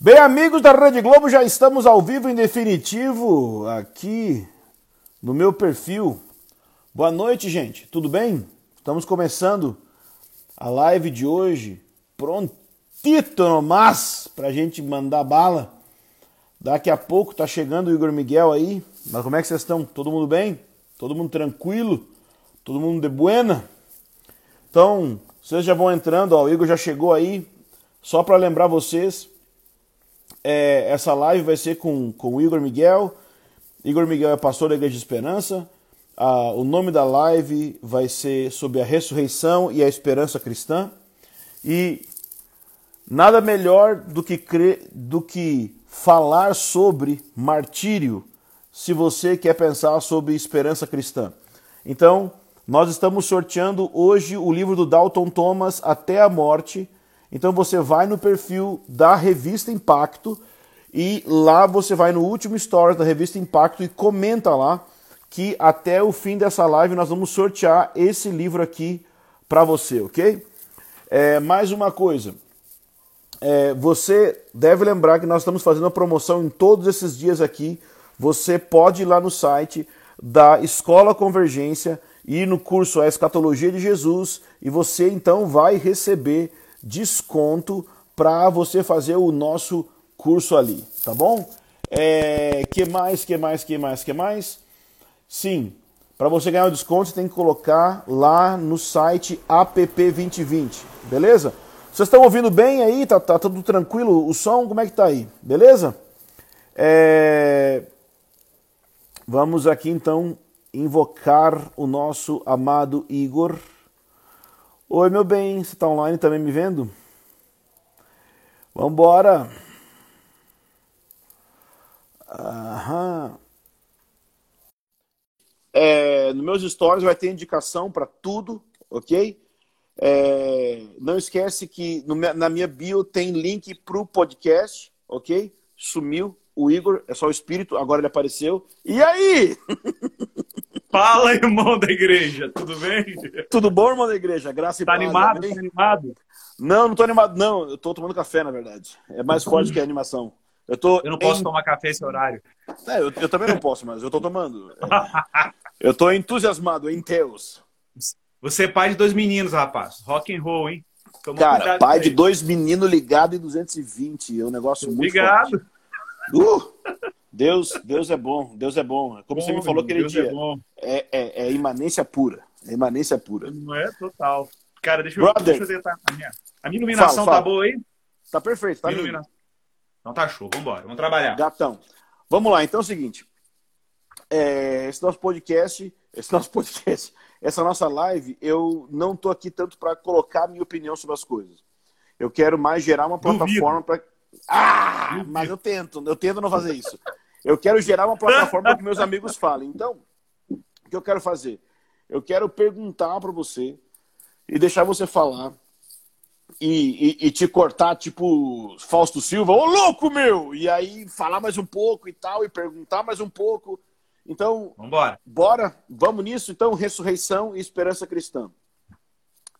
Bem, amigos da Rede Globo, já estamos ao vivo em definitivo aqui no meu perfil. Boa noite, gente. Tudo bem? Estamos começando a live de hoje. Prontito nomás pra gente mandar bala. Daqui a pouco tá chegando o Igor Miguel aí. Mas como é que vocês estão? Todo mundo bem? Todo mundo tranquilo? Todo mundo de buena? Então, vocês já vão entrando, ó, o Igor já chegou aí. Só para lembrar vocês, é, essa live vai ser com, com o Igor Miguel. Igor Miguel é pastor da Igreja de Esperança. Ah, o nome da live vai ser sobre a ressurreição e a esperança cristã. E nada melhor do que, crer, do que falar sobre martírio se você quer pensar sobre esperança cristã. Então, nós estamos sorteando hoje o livro do Dalton Thomas, Até a Morte então você vai no perfil da revista Impacto e lá você vai no último story da revista Impacto e comenta lá que até o fim dessa live nós vamos sortear esse livro aqui para você, ok? É, mais uma coisa, é, você deve lembrar que nós estamos fazendo a promoção em todos esses dias aqui. Você pode ir lá no site da Escola Convergência, ir no curso A Escatologia de Jesus e você então vai receber desconto para você fazer o nosso curso ali, tá bom? É, que mais, que mais, que mais, que mais? Sim, para você ganhar o desconto, você tem que colocar lá no site app2020, beleza? Vocês estão ouvindo bem aí? Tá, tá tudo tranquilo? O som, como é que tá aí? Beleza? É... Vamos aqui então invocar o nosso amado Igor. Oi, meu bem, você está online também me vendo? Vambora! Aham. É, nos meus stories vai ter indicação para tudo, ok? É, não esquece que no, na minha bio tem link para o podcast, ok? Sumiu o Igor, é só o espírito, agora ele apareceu. E aí? Fala, irmão da igreja, tudo bem? Tudo bom, irmão da igreja? Graça e tá animado? Tá animado? Não, não tô animado, não. Eu tô tomando café, na verdade. É mais forte que a animação. Eu, tô eu não posso tomar café esse horário. É, eu, eu, também não posso, mas eu tô tomando. eu tô entusiasmado em Deus. Você é pai de dois meninos, rapaz. Rock and roll, hein? Toma Cara, pai de dois meninos ligado em 220. É um negócio muito Obrigado. Uh! Deus, Deus é bom, Deus é bom. Como bom, você me falou aquele Deus é dia, é, é, é, imanência pura. É imanência pura. Não é total. Cara, deixa eu, deixa eu tentar. A minha, a minha iluminação fala, tá fala. tá boa aí? Tá perfeito, tá. Então tá show, vambora, vamos trabalhar. Gatão. Vamos lá, então é o seguinte. É, esse nosso podcast, esse nosso podcast, essa nossa live, eu não tô aqui tanto para colocar a minha opinião sobre as coisas. Eu quero mais gerar uma plataforma para ah, mas eu tento, eu tento não fazer isso. Eu quero gerar uma plataforma que meus amigos falem. Então, o que eu quero fazer? Eu quero perguntar para você e deixar você falar e, e, e, te cortar, tipo Fausto Silva, ô louco meu! E aí falar mais um pouco e tal, e perguntar mais um pouco. Então, Vambora. bora, vamos nisso. Então, ressurreição e esperança cristã.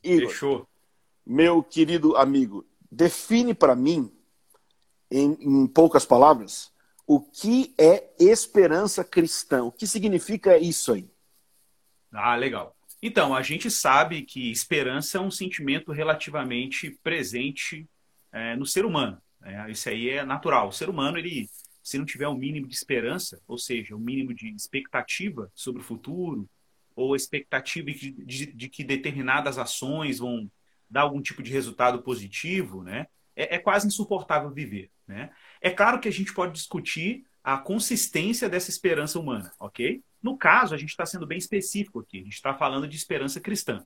Igor, Fechou. meu querido amigo, define para mim, em, em poucas palavras, o que é esperança cristã? O que significa isso aí? Ah, legal. Então, a gente sabe que esperança é um sentimento relativamente presente é, no ser humano. Né? Isso aí é natural. O ser humano, ele, se não tiver o um mínimo de esperança, ou seja, o um mínimo de expectativa sobre o futuro, ou expectativa de, de, de, que determinadas ações vão dar algum tipo de resultado positivo, né? É, é quase insuportável viver, né? É claro que a gente pode discutir a consistência dessa esperança humana, ok? No caso, a gente está sendo bem específico aqui, a gente está falando de esperança cristã.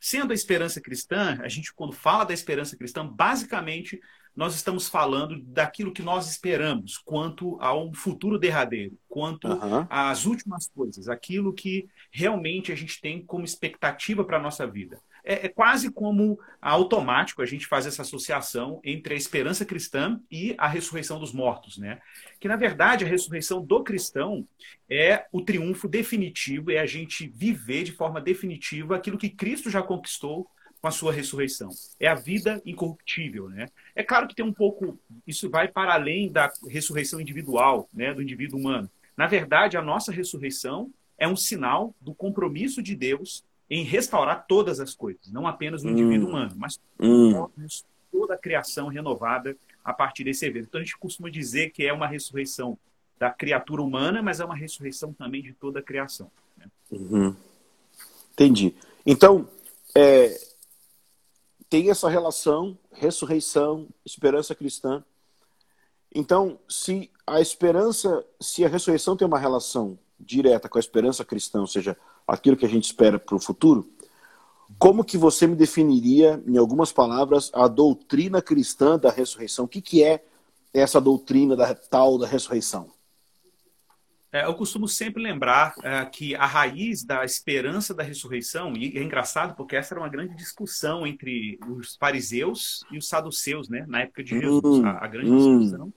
Sendo a esperança cristã, a gente, quando fala da esperança cristã, basicamente nós estamos falando daquilo que nós esperamos quanto a um futuro derradeiro, quanto uhum. às últimas coisas, aquilo que realmente a gente tem como expectativa para a nossa vida é, é quase como automático a gente fazer essa associação entre a esperança cristã e a ressurreição dos mortos, né? Que na verdade a ressurreição do cristão é o triunfo definitivo, é a gente viver de forma definitiva aquilo que Cristo já conquistou com a sua ressurreição? É a vida incorruptível, né? É claro que tem um pouco, isso vai para além da ressurreição individual, né, do indivíduo humano. Na verdade, a nossa ressurreição é um sinal do compromisso de Deus em restaurar todas as coisas, não apenas o indivíduo hum. humano, mas hum. toda a criação renovada a partir desse evento. Então a gente costuma dizer que é uma ressurreição da criatura humana, mas é uma ressurreição também de toda a criação. Né? Uhum. Entendi. Então, é, tem essa relação, ressurreição, esperança cristã. Então, se a esperança, se a ressurreição tem uma relação direta com a esperança cristã, ou seja, aquilo que a gente espera para o futuro, como que você me definiria, em algumas palavras, a doutrina cristã da ressurreição? O que, que é essa doutrina da tal da ressurreição? É, eu costumo sempre lembrar é, que a raiz da esperança da ressurreição, e é engraçado porque essa era uma grande discussão entre os fariseus e os saduceus, né, na época de Jesus. Hum, a, a, grande hum. discussão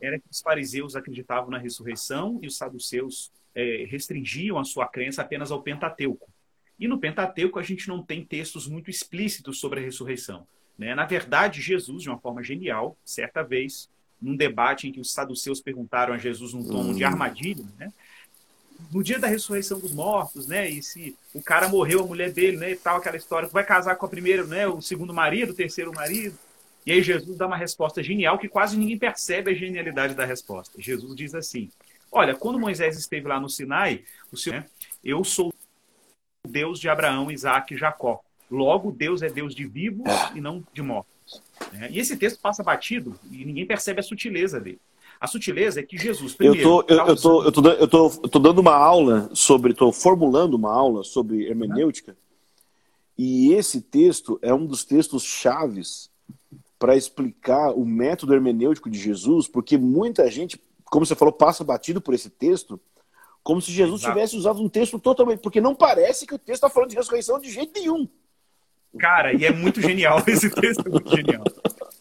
era que os fariseus acreditavam na ressurreição e os saduceus é, restringiam a sua crença apenas ao Pentateuco. E no Pentateuco a gente não tem textos muito explícitos sobre a ressurreição. Né? Na verdade, Jesus, de uma forma genial, certa vez, num debate em que os saduceus perguntaram a Jesus num tom de hum. armadilha, né? No dia da ressurreição dos mortos, né? E se o cara morreu, a mulher dele, né? E tal, aquela história, vai casar com a primeira, né? O segundo marido, o terceiro marido. E aí Jesus dá uma resposta genial que quase ninguém percebe a genialidade da resposta. Jesus diz assim: Olha, quando Moisés esteve lá no Sinai, o Senhor, né, eu sou o Deus de Abraão, Isaac e Jacó. Logo, Deus é Deus de vivos e não de mortos. Né? E esse texto passa batido e ninguém percebe a sutileza dele. A sutileza é que Jesus, primeiro... Eu tô, eu, eu tô, eu tô, eu tô, eu tô dando uma aula sobre, estou formulando uma aula sobre hermenêutica, e esse texto é um dos textos chaves para explicar o método hermenêutico de Jesus, porque muita gente, como você falou, passa batido por esse texto, como se Jesus Exato. tivesse usado um texto totalmente. Porque não parece que o texto está falando de ressurreição de jeito nenhum. Cara, e é muito genial esse texto, é muito genial.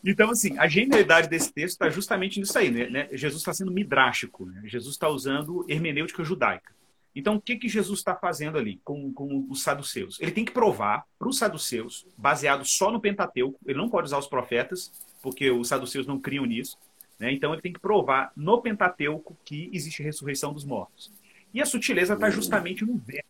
Então, assim, a genialidade desse texto está justamente nisso aí, né? né? Jesus está sendo midrástico, né? Jesus está usando hermenêutica judaica. Então, o que, que Jesus está fazendo ali com, com os saduceus? Ele tem que provar para os saduceus, baseado só no Pentateuco, ele não pode usar os profetas, porque os saduceus não criam nisso. Né? Então, ele tem que provar no Pentateuco que existe ressurreição dos mortos. E a sutileza está justamente no verbo,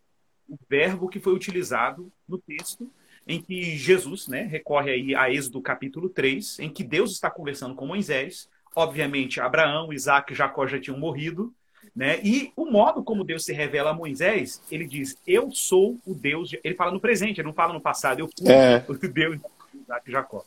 o verbo que foi utilizado no texto em que Jesus né, recorre aí a Êxodo capítulo 3, em que Deus está conversando com Moisés. Obviamente, Abraão, Isaac e Jacó já tinham morrido. Né? E o modo como Deus se revela a Moisés, ele diz: Eu sou o Deus. De... Ele fala no presente, ele não fala no passado. Eu fui é. o Deus de Isaac e Jacó.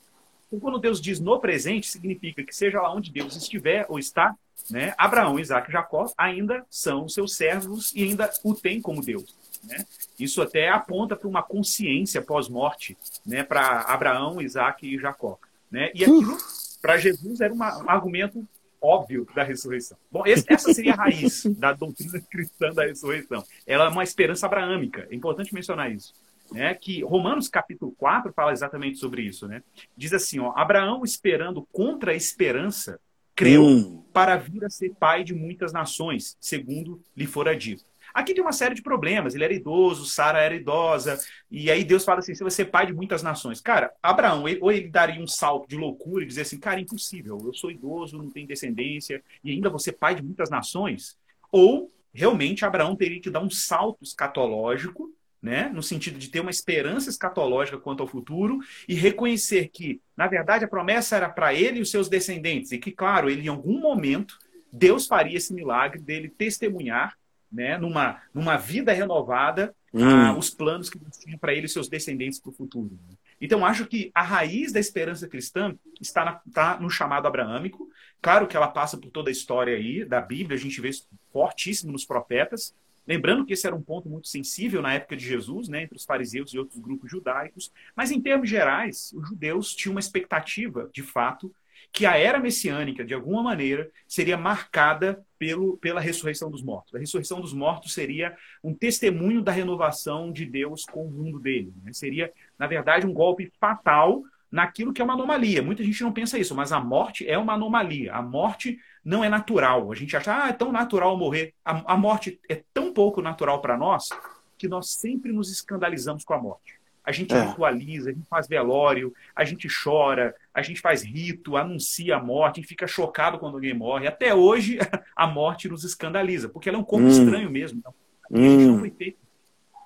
Então, quando Deus diz no presente, significa que seja lá onde Deus estiver ou está, né? Abraão, Isaac e Jacó ainda são seus servos e ainda o têm como Deus. Né? Isso até aponta para uma consciência pós-morte né? para Abraão, Isaac e Jacó. Né? E aquilo, para Jesus, era uma, um argumento óbvio da ressurreição. Bom, esse, essa seria a raiz da doutrina cristã da ressurreição. Ela é uma esperança abraâmica. É importante mencionar isso. Né, que Romanos capítulo 4 fala exatamente sobre isso. Né? Diz assim: ó, Abraão, esperando contra a esperança, creu hum. para vir a ser pai de muitas nações, segundo lhe fora dito. Aqui tem uma série de problemas. Ele era idoso, Sara era idosa, e aí Deus fala assim: você vai ser pai de muitas nações. Cara, Abraão, ou ele daria um salto de loucura e dizer assim: cara, impossível, eu sou idoso, não tenho descendência, e ainda vou ser pai de muitas nações. Ou realmente Abraão teria que dar um salto escatológico né? no sentido de ter uma esperança escatológica quanto ao futuro e reconhecer que, na verdade, a promessa era para ele e os seus descendentes, e que, claro, ele em algum momento, Deus faria esse milagre dele testemunhar né, numa, numa vida renovada, hum. ah, os planos que Deus tinha para ele e seus descendentes para o futuro. Né? Então, acho que a raiz da esperança cristã está, na, está no chamado abraâmico. Claro que ela passa por toda a história aí da Bíblia, a gente vê isso fortíssimo nos profetas. Lembrando que esse era um ponto muito sensível na época de Jesus, né, entre os fariseus e outros grupos judaicos. Mas, em termos gerais, os judeus tinham uma expectativa, de fato, que a era messiânica, de alguma maneira, seria marcada pelo, pela ressurreição dos mortos. A ressurreição dos mortos seria um testemunho da renovação de Deus com o mundo dele. Né? Seria, na verdade, um golpe fatal naquilo que é uma anomalia. Muita gente não pensa isso, mas a morte é uma anomalia. A morte não é natural. A gente acha, ah, é tão natural morrer. A, a morte é tão pouco natural para nós que nós sempre nos escandalizamos com a morte. A gente é. ritualiza, a gente faz velório, a gente chora, a gente faz rito, anuncia a morte, a gente fica chocado quando alguém morre. Até hoje, a morte nos escandaliza, porque ela é um corpo hum. estranho mesmo. Então, a gente não hum. foi feito.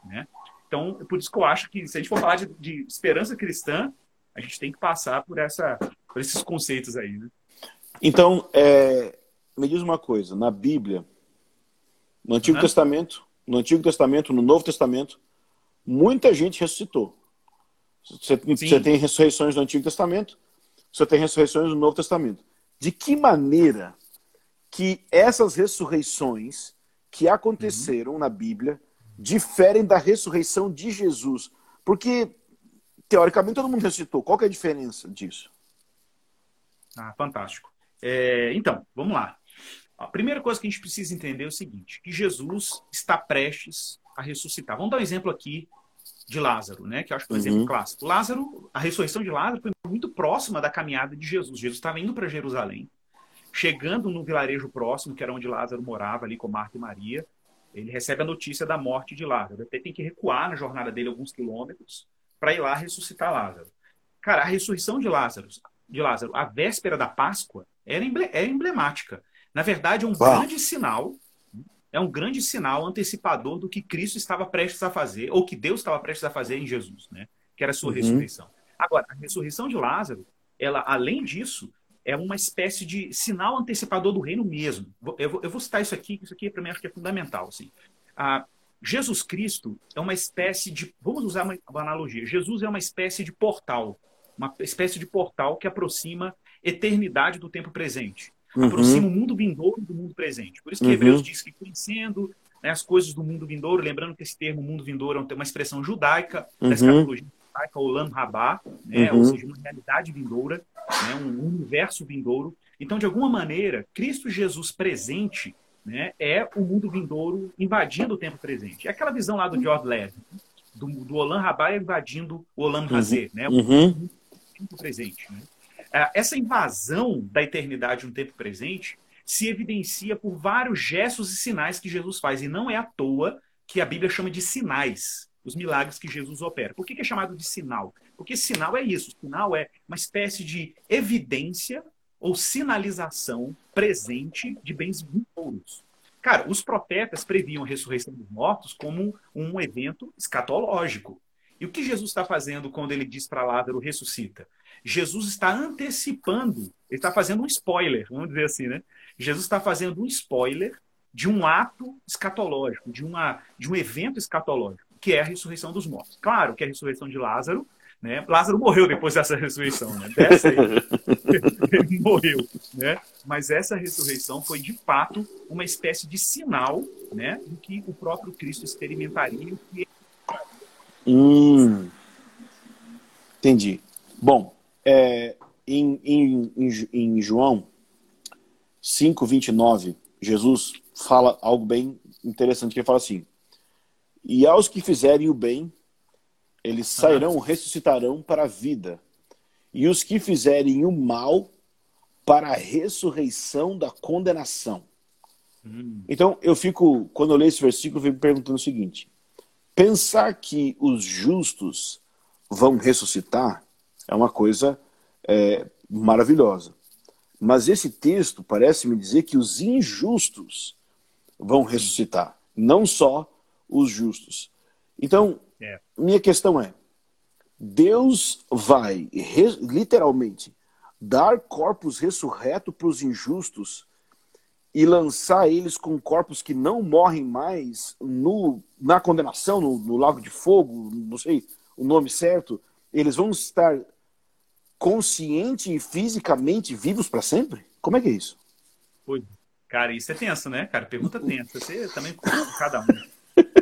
Né? Então, é por isso que eu acho que, se a gente for falar de, de esperança cristã, a gente tem que passar por, essa, por esses conceitos aí. Né? Então, é, me diz uma coisa: na Bíblia, no Antigo uhum. Testamento, no Antigo Testamento, no Novo Testamento, muita gente ressuscitou. Você, você, tem ressurreições no Antigo Testamento, você tem ressurreições no Novo Testamento. De que maneira que essas ressurreições que aconteceram uhum. na Bíblia diferem da ressurreição de Jesus? Porque, teoricamente, todo mundo ressuscitou. Qual é a diferença disso? Ah, fantástico. É, então, vamos lá. A primeira coisa que a gente precisa entender é o seguinte: que Jesus está prestes a ressuscitar. Vamos dar um exemplo aqui de Lázaro, né? Que eu acho que é um exemplo uhum. clássico. Lázaro, a ressurreição de Lázaro foi muito próxima da caminhada de Jesus. Jesus estava indo para Jerusalém, chegando no vilarejo próximo, que era onde Lázaro morava, ali com Marta e Maria. Ele recebe a notícia da morte de Lázaro. Até tem que recuar na jornada dele alguns quilômetros para ir lá ressuscitar Lázaro. Cara, a ressurreição de Lázaro, de Lázaro, a véspera da Páscoa, era é emblemática. Na verdade, é um Uau. grande sinal é um grande sinal antecipador do que Cristo estava prestes a fazer, ou que Deus estava prestes a fazer em Jesus, né? que era a sua uhum. ressurreição. Agora, a ressurreição de Lázaro, ela, além disso, é uma espécie de sinal antecipador do reino mesmo. Eu vou, eu vou citar isso aqui, isso aqui para mim acho que é fundamental. Assim. Ah, Jesus Cristo é uma espécie de. Vamos usar uma, uma analogia. Jesus é uma espécie de portal, uma espécie de portal que aproxima eternidade do tempo presente uhum. aproxima o mundo vindouro do mundo presente. Por isso que uhum. Hebreus diz que conhecendo né, as coisas do mundo vindouro, lembrando que esse termo mundo vindouro é uma expressão judaica, uhum. da escatologia judaica, Olam Rabá, né, ou uhum. seja, uma realidade vindoura, né, um universo vindouro. Então, de alguma maneira, Cristo Jesus presente né, é o mundo vindouro invadindo o tempo presente. É aquela visão lá do George Levy, do, do Olam Rabá invadindo o Olam uhum. Hazé, né, o uhum. tempo presente. Né? É, essa invasão da eternidade no tempo presente se evidencia por vários gestos e sinais que Jesus faz. E não é à toa que a Bíblia chama de sinais os milagres que Jesus opera. Por que é chamado de sinal? Porque sinal é isso. Sinal é uma espécie de evidência ou sinalização presente de bens vindouros. Cara, os profetas previam a ressurreição dos mortos como um evento escatológico. E o que Jesus está fazendo quando ele diz para Lázaro ressuscita? Jesus está antecipando, ele está fazendo um spoiler, vamos dizer assim, né? Jesus está fazendo um spoiler de um ato escatológico, de, uma, de um evento escatológico, que é a ressurreição dos mortos. Claro que a ressurreição de Lázaro, né? Lázaro morreu depois dessa ressurreição, né? Dessa aí, ele morreu, né? Mas essa ressurreição foi de fato uma espécie de sinal, né, do que o próprio Cristo experimentaria. Hum, entendi. Bom, é, em, em, em João 5, 29, Jesus fala algo bem interessante, que ele fala assim, e aos que fizerem o bem, eles sairão, ah. ressuscitarão para a vida, e os que fizerem o mal, para a ressurreição da condenação. Hum. Então, eu fico, quando eu leio esse versículo, eu fico me perguntando o seguinte: pensar que os justos vão ressuscitar é uma coisa é, maravilhosa. Mas esse texto parece me dizer que os injustos vão ressuscitar, não só os justos. Então, é. minha questão é: Deus vai literalmente dar corpos ressurretos para os injustos e lançar eles com corpos que não morrem mais no, na condenação, no, no lago de fogo, não sei o nome certo, eles vão estar consciente e fisicamente vivos para sempre? Como é que é isso? Pois, cara, isso é tenso, né, cara? Pergunta tensa. Você também cada um.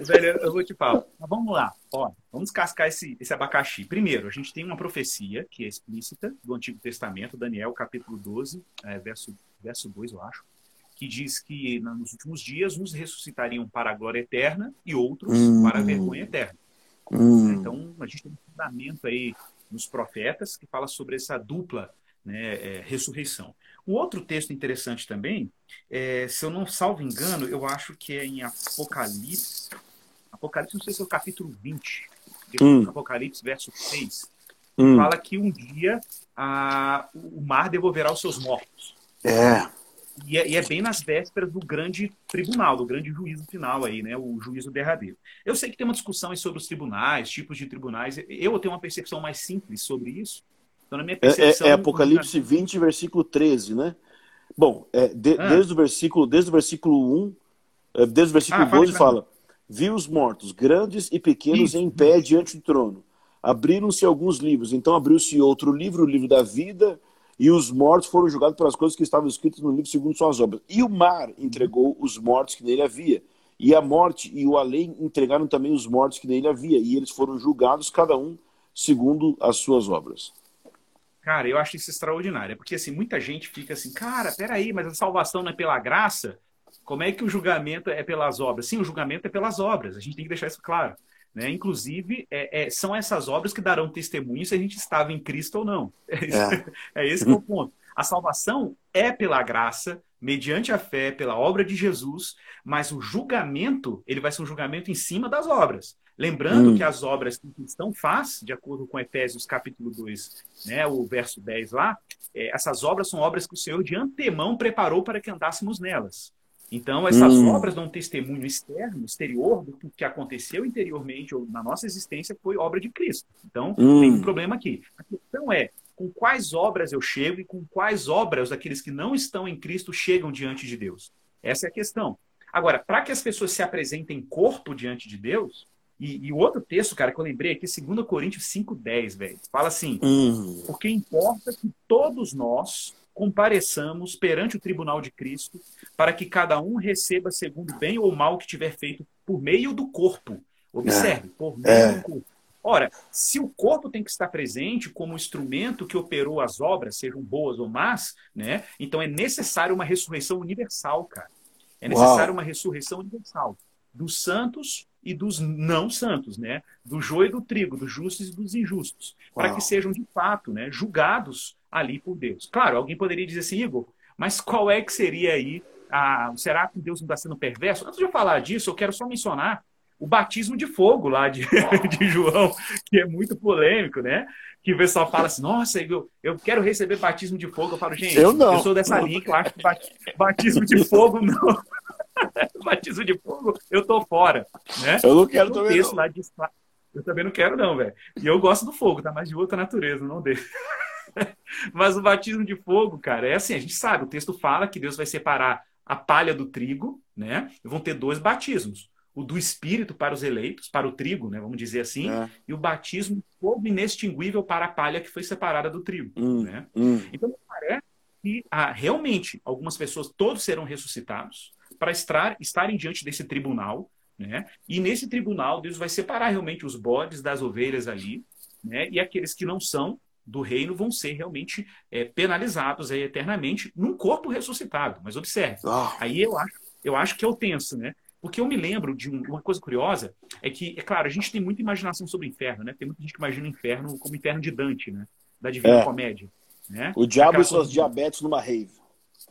Velho, eu vou te falar. Mas vamos lá. Ó, vamos cascar esse, esse abacaxi. Primeiro, a gente tem uma profecia que é explícita do Antigo Testamento, Daniel, capítulo 12, é, verso, verso 2, eu acho, que diz que nos últimos dias uns ressuscitariam para a glória eterna e outros hum. para a vergonha eterna. Hum. Então, a gente tem um fundamento aí nos profetas, que fala sobre essa dupla né, é, ressurreição. Um outro texto interessante também, é, se eu não salvo engano, eu acho que é em Apocalipse. Apocalipse, não sei se é o capítulo 20. hum. Apocalipse, verso 6, hum. fala que um dia a, o mar devolverá os seus mortos. É. E é, e é, bem nas vésperas do grande tribunal, do grande juízo final aí, né? O juízo derradeiro. Eu sei que tem uma discussão sobre os tribunais, tipos de tribunais. Eu tenho uma percepção mais simples sobre isso. Então, na minha percepção. É, é, é Apocalipse 20, versículo 13, né? Bom, é, de, ah. desde, o versículo, desde o versículo 1, é, desde o versículo ah, 12, fala: Viu os mortos, grandes e pequenos, isso, em pé diante do trono. Abriram-se alguns livros. Então abriu-se outro livro, o livro da vida e os mortos foram julgados pelas coisas que estavam escritas no livro segundo suas obras. E o mar entregou os mortos que nele havia. E a morte e o além entregaram também os mortos que nele havia. E eles foram julgados, cada um segundo as suas obras. Cara, eu acho isso extraordinário. Porque assim, muita gente fica assim, cara, peraí, mas a salvação não é pela graça? Como é que o julgamento é pelas obras? Sim, o julgamento é pelas obras. A gente tem que deixar isso claro. Né? Inclusive, é, é, são essas obras que darão testemunho se a gente estava em Cristo ou não. É, é. é esse que é o ponto. A salvação é pela graça, mediante a fé, pela obra de Jesus, mas o julgamento, ele vai ser um julgamento em cima das obras. Lembrando hum. que as obras que o cristão faz, de acordo com Efésios capítulo 2, né, o verso 10 lá, é, essas obras são obras que o Senhor de antemão preparou para que andássemos nelas. Então, essas hum. obras dão um testemunho externo, exterior, do que aconteceu interiormente ou na nossa existência foi obra de Cristo. Então, hum. tem um problema aqui. A questão é com quais obras eu chego e com quais obras aqueles que não estão em Cristo chegam diante de Deus. Essa é a questão. Agora, para que as pessoas se apresentem corpo diante de Deus, e, e outro texto, cara, que eu lembrei aqui, 2 Coríntios 5,10, velho. Fala assim: hum. porque importa que todos nós compareçamos perante o tribunal de Cristo, para que cada um receba segundo bem ou mal que tiver feito por meio do corpo. Observe, é. por meio é. do corpo. Ora, se o corpo tem que estar presente como instrumento que operou as obras, sejam boas ou más, né? Então é necessário uma ressurreição universal, cara. É necessário Uau. uma ressurreição universal dos santos e dos não santos, né? Do joio e do trigo, dos justos e dos injustos, para que sejam de fato, né, julgados ali por Deus. Claro, alguém poderia dizer assim, Igor, mas qual é que seria aí a, será que Deus não está sendo perverso? Antes de eu falar disso, eu quero só mencionar o batismo de fogo lá de, de João, que é muito polêmico, né? Que o pessoal fala assim, nossa, eu, eu quero receber batismo de fogo. Eu falo, gente, eu, não. eu sou dessa linha que eu acho que batismo de fogo não. batismo de fogo, eu tô fora. Né? Eu não quero também. Não. Lá de... Eu também não quero, não, velho. E eu gosto do fogo, tá? Mas de outra natureza, não desse. Mas o batismo de fogo, cara, é assim, a gente sabe, o texto fala que Deus vai separar a palha do trigo, né? E vão ter dois batismos. O do espírito para os eleitos, para o trigo, né? Vamos dizer assim, é. e o batismo fogo inextinguível para a palha que foi separada do trigo, hum, né? Hum. Então, parece que ah, realmente algumas pessoas, todos serão ressuscitados para estar, estarem diante desse tribunal, né? E nesse tribunal, Deus vai separar realmente os bodes das ovelhas ali, né? E aqueles que não são do reino vão ser realmente é, penalizados aí eternamente num corpo ressuscitado. Mas observe, oh. aí eu acho, eu acho que é o tenso, né? Porque eu me lembro de uma coisa curiosa, é que, é claro, a gente tem muita imaginação sobre o inferno, né? Tem muita gente que imagina o inferno como o inferno de Dante, né? Da Divina é. Comédia. Né? O diabo Aquela e suas diabetes numa rave.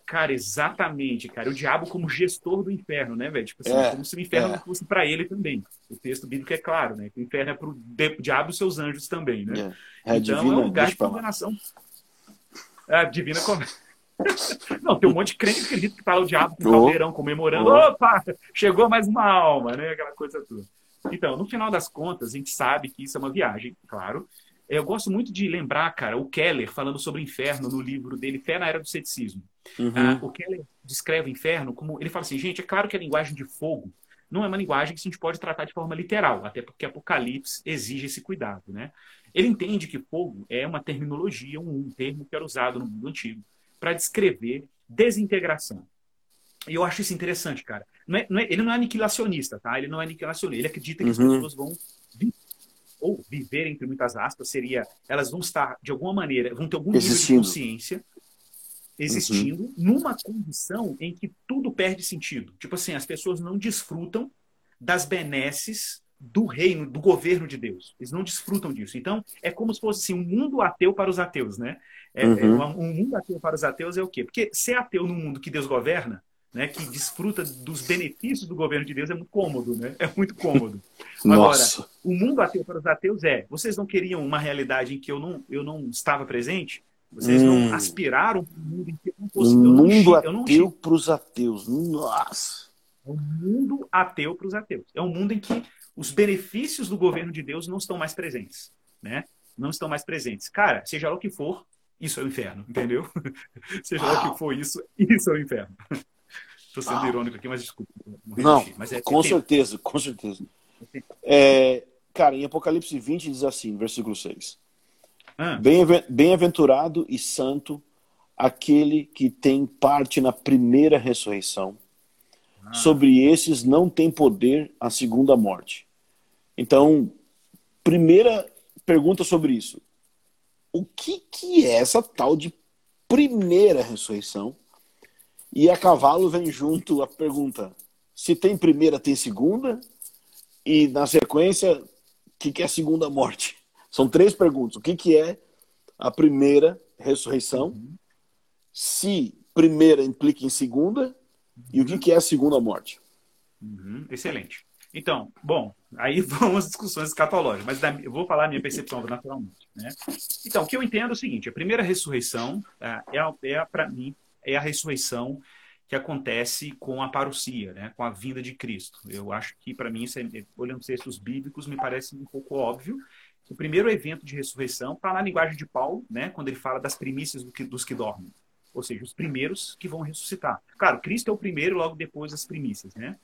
Cara, exatamente, cara. O diabo como gestor do inferno, né, velho? Tipo assim, é, como se o inferno é. fosse para ele também. O texto bíblico é claro, né? O inferno é pro diabo e seus anjos também, né? É, é então divina, é um lugar de condenação. É, divina comédia. Não, tem um monte de crente que acredita que tá o diabo com o caldeirão comemorando. Oh. Opa, chegou mais uma alma, né? Aquela coisa toda. Então, no final das contas, a gente sabe que isso é uma viagem, claro. Eu gosto muito de lembrar, cara, o Keller falando sobre o inferno no livro dele, Fé na Era do Ceticismo. Uhum. Ah, o Keller descreve o inferno como. Ele fala assim, gente, é claro que a linguagem de fogo não é uma linguagem que a gente pode tratar de forma literal, até porque Apocalipse exige esse cuidado, né? Ele entende que fogo é uma terminologia, um termo que era usado no mundo antigo para descrever desintegração. E eu acho isso interessante, cara. Não é, não é, ele não é aniquilacionista, tá? Ele não é aniquilacionista. Ele acredita que uhum. as pessoas vão ou viver, entre muitas aspas, seria elas vão estar, de alguma maneira, vão ter algum existindo. nível de consciência existindo uhum. numa condição em que tudo perde sentido. Tipo assim, as pessoas não desfrutam das benesses do reino, do governo de Deus. Eles não desfrutam disso. Então, é como se fosse assim, um mundo ateu para os ateus, né? É, é uhum. é, um mundo ateu para os ateus é o quê? Porque ser ateu num mundo que Deus governa né, que desfruta dos benefícios do governo de Deus, é muito cômodo, né? É muito cômodo. Agora, o mundo ateu para os ateus é: vocês não queriam uma realidade em que eu não, eu não estava presente? Vocês hum. não aspiraram para um mundo em que eu não fosse. Um mundo ateu para os ateus. Nossa! É um mundo ateu para os ateus. É um mundo em que os benefícios do governo de Deus não estão mais presentes, né? Não estão mais presentes. Cara, seja lá o que for, isso é o inferno, entendeu? seja lá o que for isso, isso é o inferno. Estou sendo ah. irônico aqui, mas desculpa. Não, mas é com certeza, com certeza. É, cara, em Apocalipse 20 diz assim, versículo 6. Ah. Bem-aventurado e santo aquele que tem parte na primeira ressurreição. Ah. Sobre esses não tem poder a segunda morte. Então, primeira pergunta sobre isso. O que, que é essa tal de primeira ressurreição? E a cavalo vem junto a pergunta: se tem primeira, tem segunda? E na sequência, o que, que é a segunda morte? São três perguntas. O que, que é a primeira ressurreição? Uhum. Se primeira implica em segunda? Uhum. E o que, que é a segunda morte? Uhum. Excelente. Então, bom, aí vão as discussões escatológicas, mas eu vou falar a minha percepção naturalmente. Né? Então, o que eu entendo é o seguinte: a primeira ressurreição é, é, é para mim, é a ressurreição que acontece com a parousia, né, com a vinda de Cristo. Eu acho que, para mim, isso é, olhando os textos bíblicos, me parece um pouco óbvio. que O primeiro evento de ressurreição está na linguagem de Paulo, né, quando ele fala das primícias do que, dos que dormem. Ou seja, os primeiros que vão ressuscitar. Claro, Cristo é o primeiro, logo depois as primícias. Né?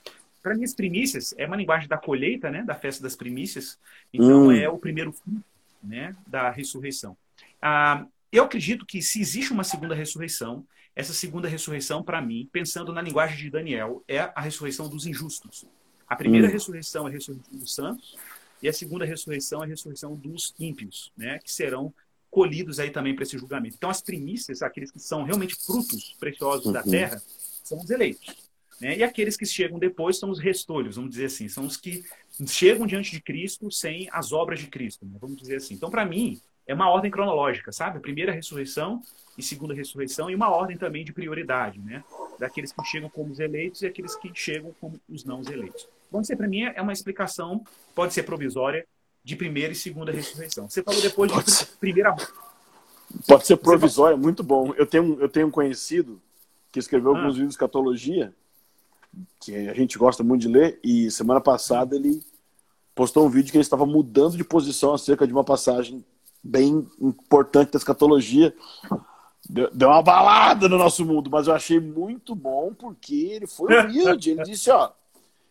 Para mim, as primícias é uma linguagem da colheita, né, da festa das primícias. Então, hum. é o primeiro fruto né, da ressurreição. Ah, eu acredito que se existe uma segunda ressurreição, essa segunda ressurreição, para mim, pensando na linguagem de Daniel, é a ressurreição dos injustos. A primeira hum. ressurreição é a ressurreição dos santos, e a segunda ressurreição é a ressurreição dos ímpios, né, que serão colhidos aí também para esse julgamento. Então, as primícias, aqueles que são realmente frutos preciosos uhum. da terra, são os eleitos. Né? E aqueles que chegam depois são os restolhos, vamos dizer assim, são os que chegam diante de Cristo sem as obras de Cristo, né? vamos dizer assim. Então, para mim, é uma ordem cronológica, sabe? Primeira ressurreição e segunda ressurreição, e uma ordem também de prioridade, né? Daqueles que chegam como os eleitos e aqueles que chegam como os não eleitos. Vamos dizer, para mim, é uma explicação, pode ser provisória, de primeira e segunda ressurreição. Você falou depois pode de ser, primeira. Pode ser provisória, muito bom. Eu tenho, eu tenho um conhecido que escreveu ah. alguns livros de escatologia, que a gente gosta muito de ler, e semana passada ele postou um vídeo que ele estava mudando de posição acerca de uma passagem bem importante da escatologia. Deu uma balada no nosso mundo, mas eu achei muito bom porque ele foi humilde. Ele disse, ó.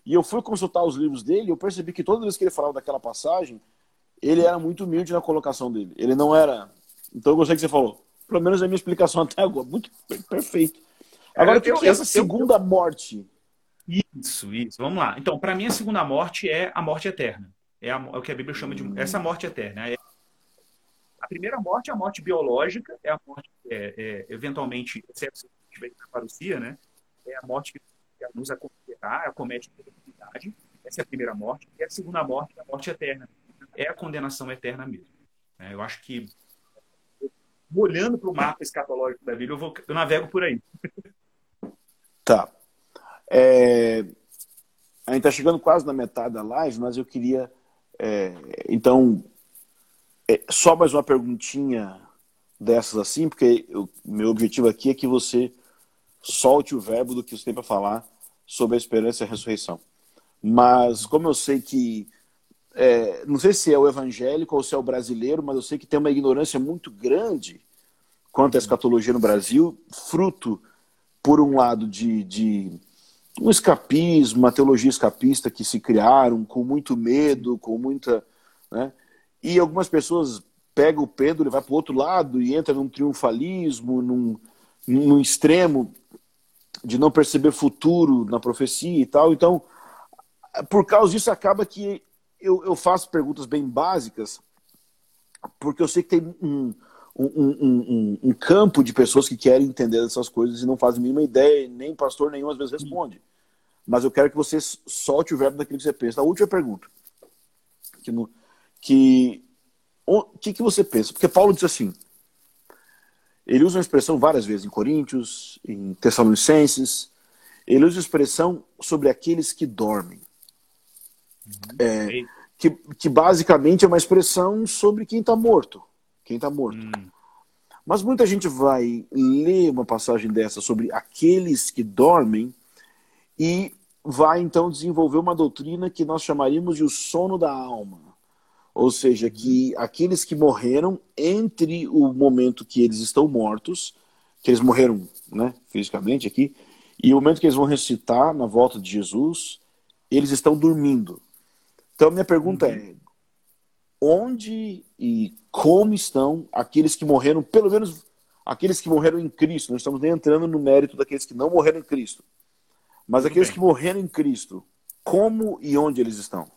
E eu fui consultar os livros dele e eu percebi que toda vez que ele falava daquela passagem, ele era muito humilde na colocação dele. Ele não era. Então eu gostei que você falou. Pelo menos a minha explicação até agora. Muito perfeito. Agora, o que, que é essa segunda eu, morte? Isso, isso. Vamos lá. Então, para mim, a segunda morte é a morte eterna. É, a, é, o que a Bíblia chama de essa morte eterna. É primeira morte é a morte biológica, é a morte, é, é, eventualmente, exceto se tiver parousia, né? É a morte que nos acometerá, acomete a humanidade. Essa é a primeira morte. E a segunda morte é a morte eterna. É a condenação eterna mesmo. É, eu acho que, olhando para o mapa escatológico da Bíblia, eu, vou, eu navego por aí. Tá. É, a gente está chegando quase na metade da live, mas eu queria, é, então, é, só mais uma perguntinha dessas assim, porque o meu objetivo aqui é que você solte o verbo do que você tem para falar sobre a esperança e a ressurreição. Mas como eu sei que é, não sei se é o evangélico ou se é o brasileiro, mas eu sei que tem uma ignorância muito grande quanto à escatologia no Brasil, fruto, por um lado, de, de um escapismo, uma teologia escapista que se criaram com muito medo, com muita. Né? E algumas pessoas pegam o Pedro e vai para o outro lado e entra num triunfalismo, num, num extremo de não perceber futuro na profecia e tal. Então, por causa disso, acaba que eu, eu faço perguntas bem básicas, porque eu sei que tem um, um, um, um, campo de pessoas que querem entender essas coisas e não fazem a mínima ideia, nem pastor nenhum às vezes responde. Mas eu quero que você solte o verbo daquilo que você pensa. A última pergunta, que no, que o que, que você pensa? Porque Paulo diz assim, ele usa uma expressão várias vezes em Coríntios, em Tessalonicenses, ele usa a expressão sobre aqueles que dormem. Uhum. É, que, que basicamente é uma expressão sobre quem está morto. Quem está morto. Uhum. Mas muita gente vai ler uma passagem dessa sobre aqueles que dormem e vai então desenvolver uma doutrina que nós chamaríamos de o sono da alma. Ou seja, que aqueles que morreram entre o momento que eles estão mortos, que eles morreram né, fisicamente aqui, e o momento que eles vão ressuscitar na volta de Jesus, eles estão dormindo. Então, minha pergunta uhum. é: onde e como estão aqueles que morreram, pelo menos aqueles que morreram em Cristo? Não estamos nem entrando no mérito daqueles que não morreram em Cristo. Mas Tudo aqueles bem. que morreram em Cristo, como e onde eles estão?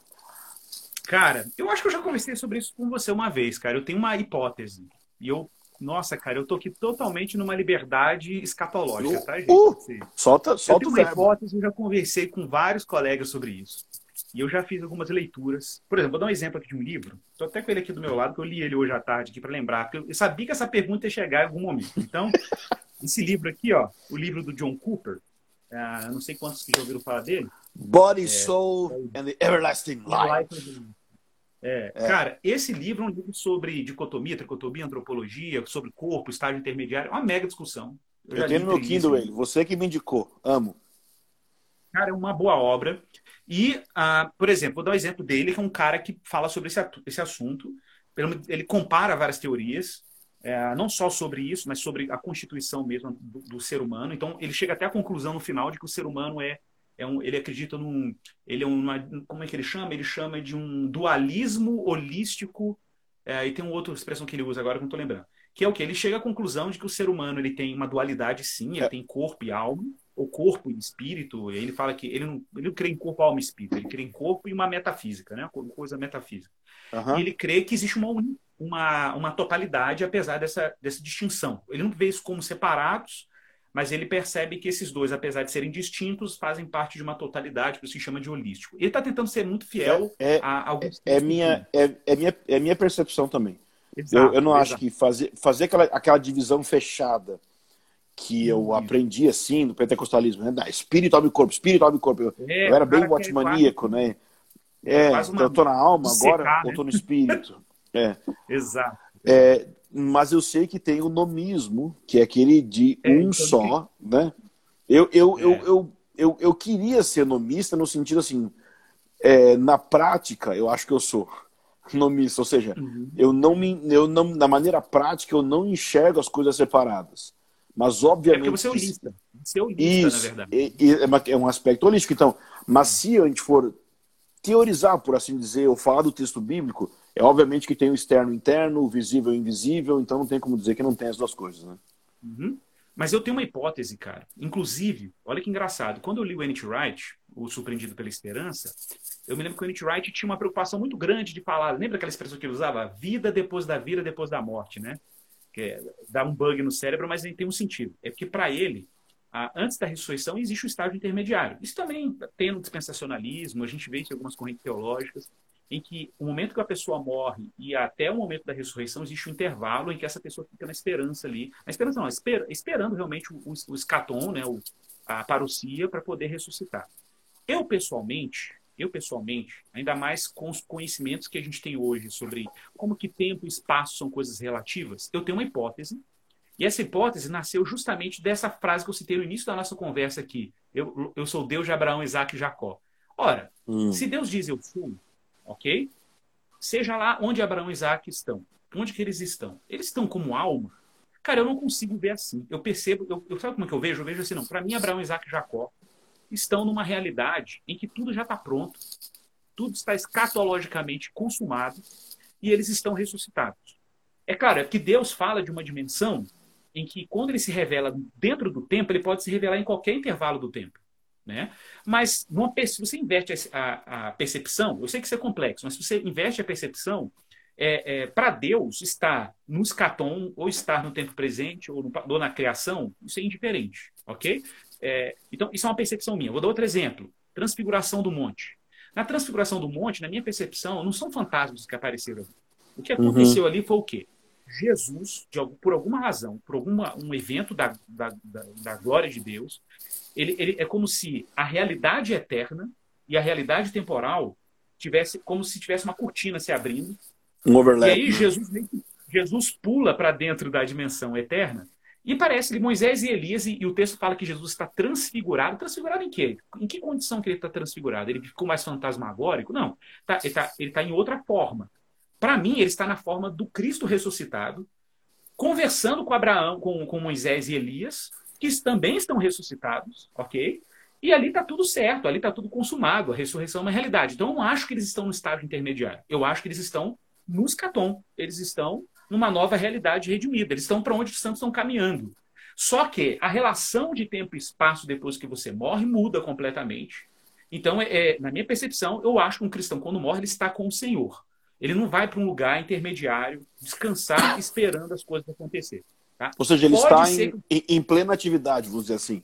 Cara, eu acho que eu já conversei sobre isso com você uma vez, cara. Eu tenho uma hipótese. E eu, nossa, cara, eu tô aqui totalmente numa liberdade escatológica, tá, gente? Uh, solta, solta eu tenho uma hipótese, eu já conversei com vários colegas sobre isso. E eu já fiz algumas leituras. Por exemplo, vou dar um exemplo aqui de um livro. Estou até com ele aqui do meu lado, que eu li ele hoje à tarde aqui para lembrar, porque eu sabia que essa pergunta ia chegar em algum momento. Então, esse livro aqui, ó, o livro do John Cooper, uh, não sei quantos que já ouviram falar dele. Body, é, Soul é, and the Everlasting Life. É, é. Cara, esse livro é um livro sobre dicotomia, tricotomia, antropologia, sobre corpo, estágio intermediário, é uma mega discussão. Eu, eu tenho no meu Kindle ele, você que me indicou, amo. Cara, é uma boa obra. E, ah, por exemplo, vou dar um exemplo dele, que é um cara que fala sobre esse, esse assunto. Ele compara várias teorias, é, não só sobre isso, mas sobre a constituição mesmo do, do, ser humano. Então, ele chega até a conclusão no final de que o ser humano é, é um, ele acredita num, ele é uma, como é que ele chama? Ele chama de um dualismo holístico. É, e tem uma outra expressão que ele usa agora que não estou lembrando, que é o que ele chega à conclusão de que o ser humano ele tem uma dualidade, sim, ele é. tem corpo e alma o corpo e espírito, ele fala que ele não, ele não crê em corpo, alma e espírito, ele crê em corpo e uma metafísica, né? uma coisa metafísica. Uhum. E ele crê que existe uma, uma, uma totalidade, apesar dessa, dessa distinção. Ele não vê isso como separados, mas ele percebe que esses dois, apesar de serem distintos, fazem parte de uma totalidade, por isso se chama de holístico. Ele está tentando ser muito fiel é, é, a alguns. É, é minha, é, é, minha, é minha percepção também. Exato, eu, eu não exato. acho que fazer, fazer aquela, aquela divisão fechada que eu uhum. aprendi assim no pentecostalismo, né? Da espírito, alma e corpo, espírito, alma e corpo. Eu, é, eu era bem watchmaníaco, né? É, eu tô na alma agora, secar, né? eu tô no espírito. É. Exato. É, mas eu sei que tem o nomismo, que é aquele de é, um então só, que... né? Eu, eu, eu, é. eu, eu, eu, queria ser nomista no sentido assim, é, na prática, eu acho que eu sou nomista, ou seja, uhum. eu não me, eu não, na maneira prática, eu não enxergo as coisas separadas. Mas, obviamente. É porque você é holista. Você é holista, isso, na verdade. É, é um aspecto holístico. Então, mas se a gente for teorizar, por assim dizer, ou falar do texto bíblico, é obviamente que tem o externo e interno, o visível e o invisível, então não tem como dizer que não tem as duas coisas, né? Uhum. Mas eu tenho uma hipótese, cara. Inclusive, olha que engraçado. Quando eu li o N.T. Wright, o Surpreendido pela Esperança, eu me lembro que o N.T. Wright tinha uma preocupação muito grande de falar. Lembra aquela expressão que ele usava? Vida depois da vida, depois da morte, né? que é, dá um bug no cérebro, mas tem um sentido. É porque para ele, antes da ressurreição, existe o estágio intermediário. Isso também tem no dispensacionalismo, a gente vê isso em algumas correntes teológicas, em que o momento que a pessoa morre e até o momento da ressurreição existe um intervalo em que essa pessoa fica na esperança ali. Na esperança não, esper, esperando realmente o, o, o escatom, né, o, a parousia, para poder ressuscitar. Eu, pessoalmente, eu pessoalmente, ainda mais com os conhecimentos que a gente tem hoje sobre como que tempo e espaço são coisas relativas, eu tenho uma hipótese. E essa hipótese nasceu justamente dessa frase que eu citei no início da nossa conversa aqui. Eu, eu sou Deus de Abraão, Isaac e Jacó. Ora, hum. se Deus diz eu sou, ok? Seja lá onde Abraão e Isaac estão. Onde que eles estão? Eles estão como alma? Cara, eu não consigo ver assim. Eu percebo, eu, eu sabe como é que eu vejo? Eu vejo assim, não. Para mim, Abraão, Isaac e Jacó estão numa realidade em que tudo já está pronto, tudo está escatologicamente consumado e eles estão ressuscitados. É claro, é que Deus fala de uma dimensão em que, quando ele se revela dentro do tempo, ele pode se revelar em qualquer intervalo do tempo. Né? Mas se você inverte a, a, percepção, eu sei que isso é complexo, mas se você inverte a percepção, é, é, para Deus estar no escatom, ou estar no tempo presente, ou, no, ou na criação, isso é indiferente, ok? É, então, isso é uma percepção minha. Vou dar outro exemplo. Transfiguração do monte. Na transfiguração do monte, na minha percepção, não são fantasmas que apareceram ali. O que aconteceu uhum. ali foi o quê? Jesus, de, por alguma razão, por alguma, um evento da, da, da, da glória de Deus, ele, ele é como se a realidade eterna e a realidade temporal tivesse como se tivesse uma cortina se abrindo. Um overlap. E aí né? Jesus, Jesus pula para dentro da dimensão eterna e parece que Moisés e Elias, e, e, o texto fala que Jesus está transfigurado. Transfigurado em quê? Em que condição que ele está transfigurado? Ele ficou mais fantasmagórico? Não. Tá, ele está tá em outra forma. Para mim, ele está na forma do Cristo ressuscitado, conversando com Abraão, com, com Moisés e Elias, que também estão ressuscitados, ok? E ali está tudo certo, ali está tudo consumado, a ressurreição é uma realidade. Então, eu não acho que eles estão no estágio intermediário. Eu acho que eles estão no escatom. Eles estão numa nova realidade redimida. Eles estão para onde os santos estão caminhando. Só que a relação de tempo e espaço depois que você morre muda completamente. Então, é, é na minha percepção, eu acho que um cristão, quando morre, ele está com o Senhor. Ele não vai para um lugar intermediário, descansar, esperando as coisas acontecerem. Tá? Ou seja, ele Pode está ser... em, em plena atividade, vamos dizer assim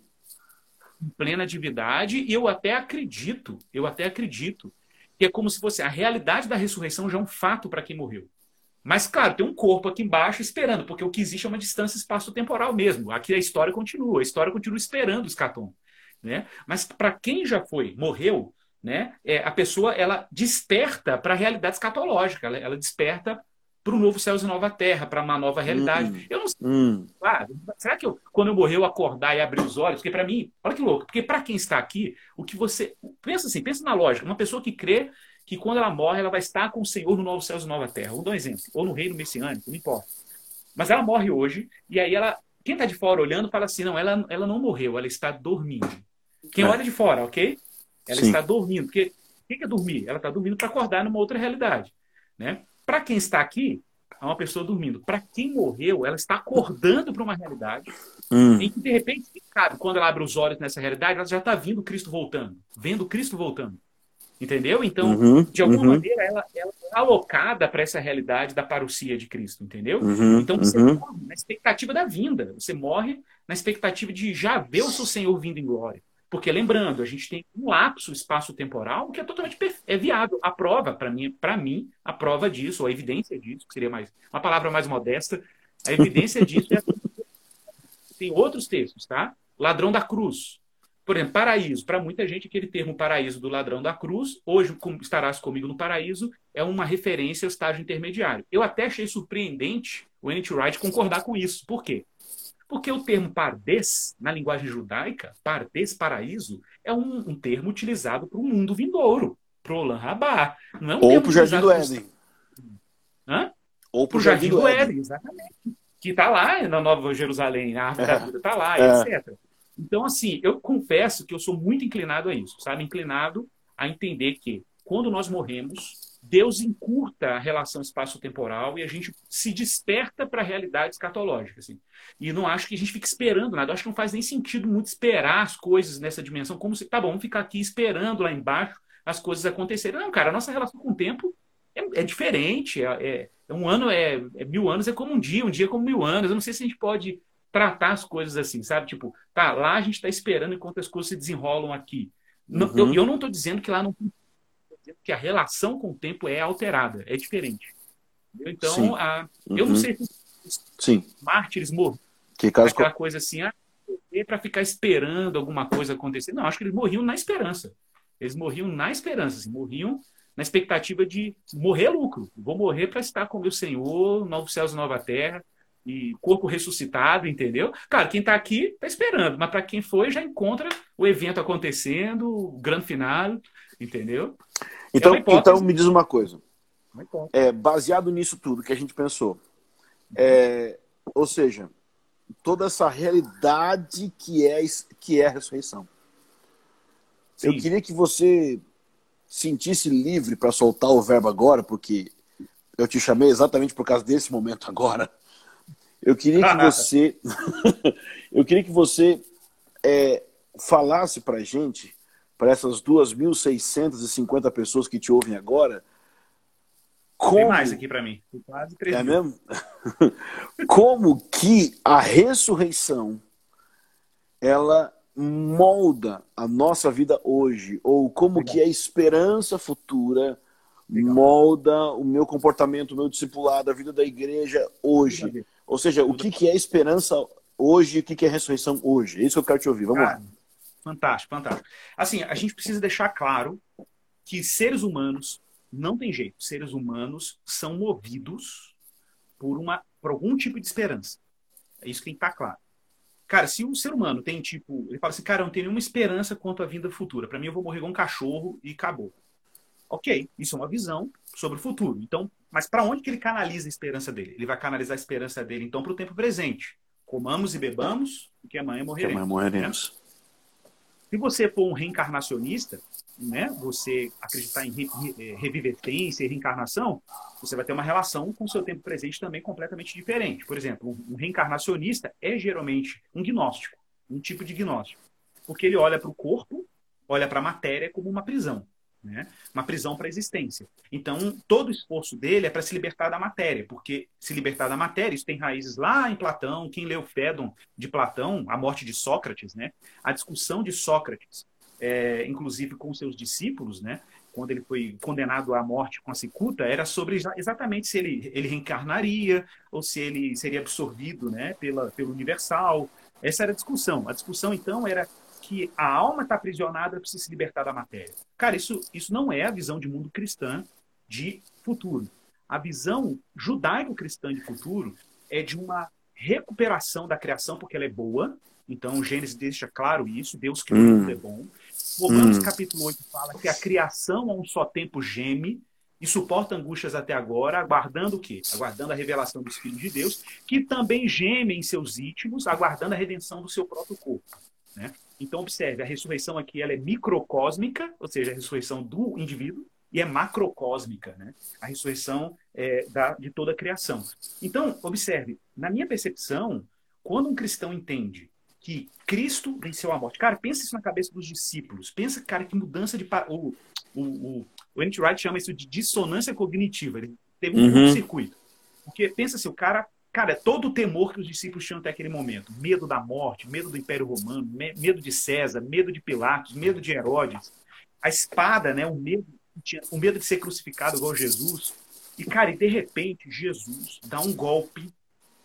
em plena atividade, e eu até acredito, eu até acredito, que é como se fosse a realidade da ressurreição já é um fato para quem morreu. Mas, claro, tem um corpo aqui embaixo esperando, porque o que existe é uma distância espaço-temporal mesmo. Aqui a história continua, a história continua esperando o escatom. Né? Mas para quem já foi, morreu, né, é, a pessoa ela desperta para a realidade escatológica, ela, ela desperta para um novo céu e nova terra, para uma nova realidade. Hum, eu não sei. Hum. Ah, será que eu, quando eu morrer, eu acordar e abrir os olhos? Porque para mim, olha que louco, porque para quem está aqui, o que você. Pensa assim, pensa na lógica. Uma pessoa que crê que quando ela morre, ela vai estar com o Senhor no novo céu e nova terra. Vou dar um exemplo. Ou no reino messiânico, não importa. Mas ela morre hoje, e aí ela. Quem está de fora olhando fala assim: não, ela, ela não morreu, ela está dormindo. Quem é. olha de fora, ok? Ela Sim. está dormindo. Porque o que é dormir? Ela está dormindo para acordar numa outra realidade. Né? Para quem está aqui, é uma pessoa dormindo. Para quem morreu, ela está acordando para uma realidade hum. em que, de repente, sabe, quando ela abre os olhos nessa realidade, ela já está vendo Cristo voltando. Vendo Cristo voltando. Entendeu? Então, uhum, de alguma uhum. maneira, ela, ela é alocada para essa realidade da parousia de Cristo, entendeu? Uhum, então, você uhum. morre na expectativa da vinda. Você morre na expectativa de já ver o seu Senhor vindo em glória. Porque, lembrando, a gente tem um lapso espaço-temporal que é totalmente é viável. A prova, para mim, para mim, a prova disso, ou a evidência disso, que seria mais uma palavra mais modesta, a evidência disso é. Tem outros textos, tá? Ladrão da cruz. Por exemplo, paraíso. Para muita gente, aquele termo paraíso do ladrão da cruz, hoje estarás comigo no paraíso, é uma referência ao estágio intermediário. Eu até achei surpreendente o N.T. Wright concordar com isso. Por quê? Porque o termo pardes, na linguagem judaica, pardes, paraíso, é um, um termo utilizado para o mundo vindouro, para o Olam Rabá. Não é um Ou para o Jardim do Éden. Hã? Ou para o Jardim, do Éden, exatamente. Que está lá na Nova Jerusalém, a árvore é. da vida está lá, é. etc. Então, assim, eu confesso que eu sou muito inclinado a isso, sabe? Inclinado a entender que quando nós morremos, Deus encurta a relação espaço-temporal e a gente se desperta para a realidade escatológica. Assim. E não acho que a gente fique esperando nada. Eu acho que não faz nem sentido muito esperar as coisas nessa dimensão, como se, tá bom, vamos ficar aqui esperando lá embaixo as coisas acontecerem. Não, cara, a nossa relação com o tempo é, é diferente. É, é, é um ano é, é, mil anos, é como um dia, um dia é como mil anos. Eu não sei se a gente pode tratar as coisas assim, sabe? Tipo, tá, lá a gente está esperando enquanto as coisas se desenrolam aqui. Uhum. eu, eu, não estou dizendo que lá não que a relação com o tempo é alterada, é diferente. Então, a, uhum. eu não uhum. sei se Sim. mártires morreram. Que caso aquela coisa assim, ah, para ficar esperando alguma coisa acontecer. Não, acho que eles morriam na esperança. Eles morriam na esperança, assim, morriam na expectativa de morrer lucro. Vou morrer para estar com o meu Senhor, novos céus e nova terra, e corpo ressuscitado, entendeu? Cara, quem está aqui está esperando, mas para quem foi já encontra o evento acontecendo, o grande final, entendeu? Então, é então me diz uma coisa. É, baseado nisso tudo que a gente pensou, é, ou seja, toda essa realidade que é, que é a ressurreição. Sim. Eu queria que você sentisse livre para soltar o verbo agora, porque eu te chamei exatamente por causa desse momento agora. Eu queria que você, eu queria que você é, falasse para gente para essas 2.650 pessoas que te ouvem agora. Como... Tem mais aqui para mim. Quase 3 é mil. mesmo? como que a ressurreição ela molda a nossa vida hoje ou como Legal. que a esperança futura Legal. molda o meu comportamento, o meu discipulado, a vida da igreja hoje. Ou seja, o que, que é esperança hoje e o que, que é ressurreição hoje? É isso que eu quero te ouvir. Vamos Cara, lá. Fantástico, fantástico. Assim, a gente precisa deixar claro que seres humanos não tem jeito. Seres humanos são movidos por, uma, por algum tipo de esperança. É isso que tem que estar claro. Cara, se o ser humano tem tipo, ele fala assim, cara, eu não tenho nenhuma esperança quanto à vinda futura. Para mim, eu vou morrer igual um cachorro e acabou. Ok, isso é uma visão sobre o futuro. Então, mas para onde que ele canaliza a esperança dele? Ele vai canalizar a esperança dele então para o tempo presente. Comamos e bebamos, porque amanhã morreremos. Que amanhã morreremos. Se você for um reencarnacionista, né, você acreditar em re, revivência e reencarnação, você vai ter uma relação com o seu tempo presente também completamente diferente. Por exemplo, um reencarnacionista é geralmente um gnóstico, um tipo de gnóstico, porque ele olha para o corpo, olha para a matéria como uma prisão né? uma prisão para a existência. Então, todo o esforço dele é para se libertar da matéria, porque se libertar da matéria, isso tem raízes lá em Platão. Quem leu Fédon de Platão, a morte de Sócrates, né? a discussão de Sócrates, é, inclusive com seus discípulos, né? quando ele foi condenado à morte com a cicuta, era sobre exatamente se ele, ele reencarnaria ou se ele seria absorvido né? Pela, pelo universal. Essa era a discussão. A discussão, então, era que a alma está aprisionada para se libertar da matéria. Cara, isso, isso não é a visão de mundo cristã de futuro. A visão judaico-cristã de futuro é de uma recuperação da criação, porque ela é boa. Então, Gênesis deixa claro isso: Deus criou hum. tudo é bom. Romanos hum. capítulo 8 fala que a criação a um só tempo geme e suporta angústias até agora, aguardando o quê? Aguardando a revelação dos filhos de Deus, que também gemem em seus íntimos, aguardando a redenção do seu próprio corpo. Né? Então, observe, a ressurreição aqui ela é microcósmica, ou seja, a ressurreição do indivíduo, e é macrocósmica, né? a ressurreição é, da, de toda a criação. Então, observe, na minha percepção, quando um cristão entende que Cristo venceu a morte, cara, pensa isso na cabeça dos discípulos, pensa, cara, que mudança de. O, o, o, o Wright chama isso de dissonância cognitiva, ele teve um uhum. circuito. Porque pensa assim, o cara Cara, é todo o temor que os discípulos tinham até aquele momento. Medo da morte, medo do Império Romano, medo de César, medo de Pilatos, medo de Herodes. A espada, né? O medo, o medo de ser crucificado igual Jesus. E, cara, e de repente, Jesus dá um golpe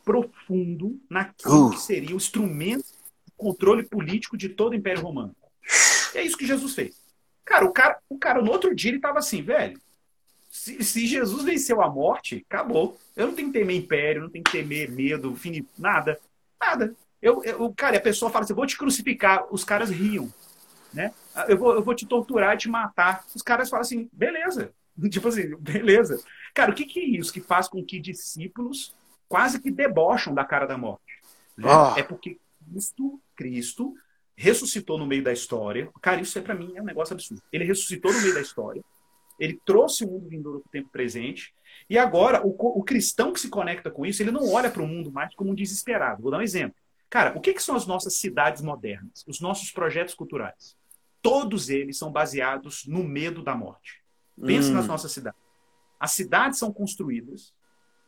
profundo naquilo uh. que seria o instrumento de controle político de todo o Império Romano. E é isso que Jesus fez. Cara, o cara, o cara no outro dia ele tava assim, velho, se, se, Jesus venceu a morte, acabou. Eu não tenho que temer império, não tenho que temer medo, finito, nada. Nada. Eu, eu, cara, a pessoa fala assim, vou te crucificar. Os caras riam. Né? Eu, vou, eu vou te torturar e te matar. Os caras falam assim, beleza. Tipo assim, beleza. Cara, o que, que é isso que faz com que discípulos quase que debocham da cara da morte? Né? Oh. É porque Cristo, Cristo ressuscitou no meio da história. Cara, isso é para mim é um negócio absurdo. Ele ressuscitou no meio da história ele trouxe o mundo vindouro para o tempo presente. E agora, o, o, cristão que se conecta com isso, ele não olha para o mundo mais como um desesperado. Vou dar um exemplo. Cara, o que, que são as nossas cidades modernas? Os nossos projetos culturais? Todos eles são baseados no medo da morte. Pensa hum. nas nossas cidades. As cidades são construídas,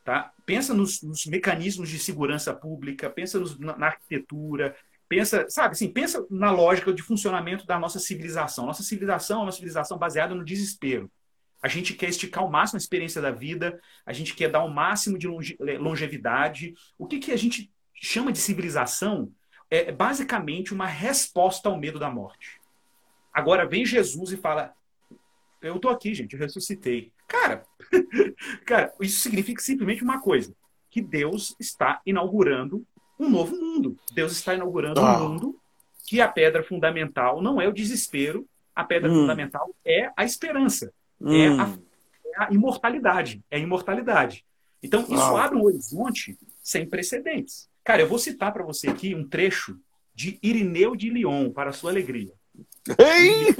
tá? Pensa nos, nos mecanismos de segurança pública, pensa nos, na, na arquitetura, pensa, sabe, assim, pensa na lógica de funcionamento da nossa civilização. Nossa civilização é uma civilização baseada no desespero. A gente quer esticar ao máximo a experiência da vida, a gente quer dar o máximo de longevidade. O que, que a gente chama de civilização é basicamente uma resposta ao medo da morte. Agora vem Jesus e fala: Eu estou aqui, gente, eu ressuscitei. Cara, cara, isso significa simplesmente uma coisa: que Deus está inaugurando um novo mundo. Deus está inaugurando ah. um mundo que a pedra fundamental não é o desespero, a pedra hum. fundamental é a esperança. Hum. É, a, é, a, imortalidade. É a imortalidade. Então, isso ah. abre um horizonte sem precedentes. Cara, eu vou citar para você aqui um trecho de Irineu de Lyon, para a sua alegria. Ei!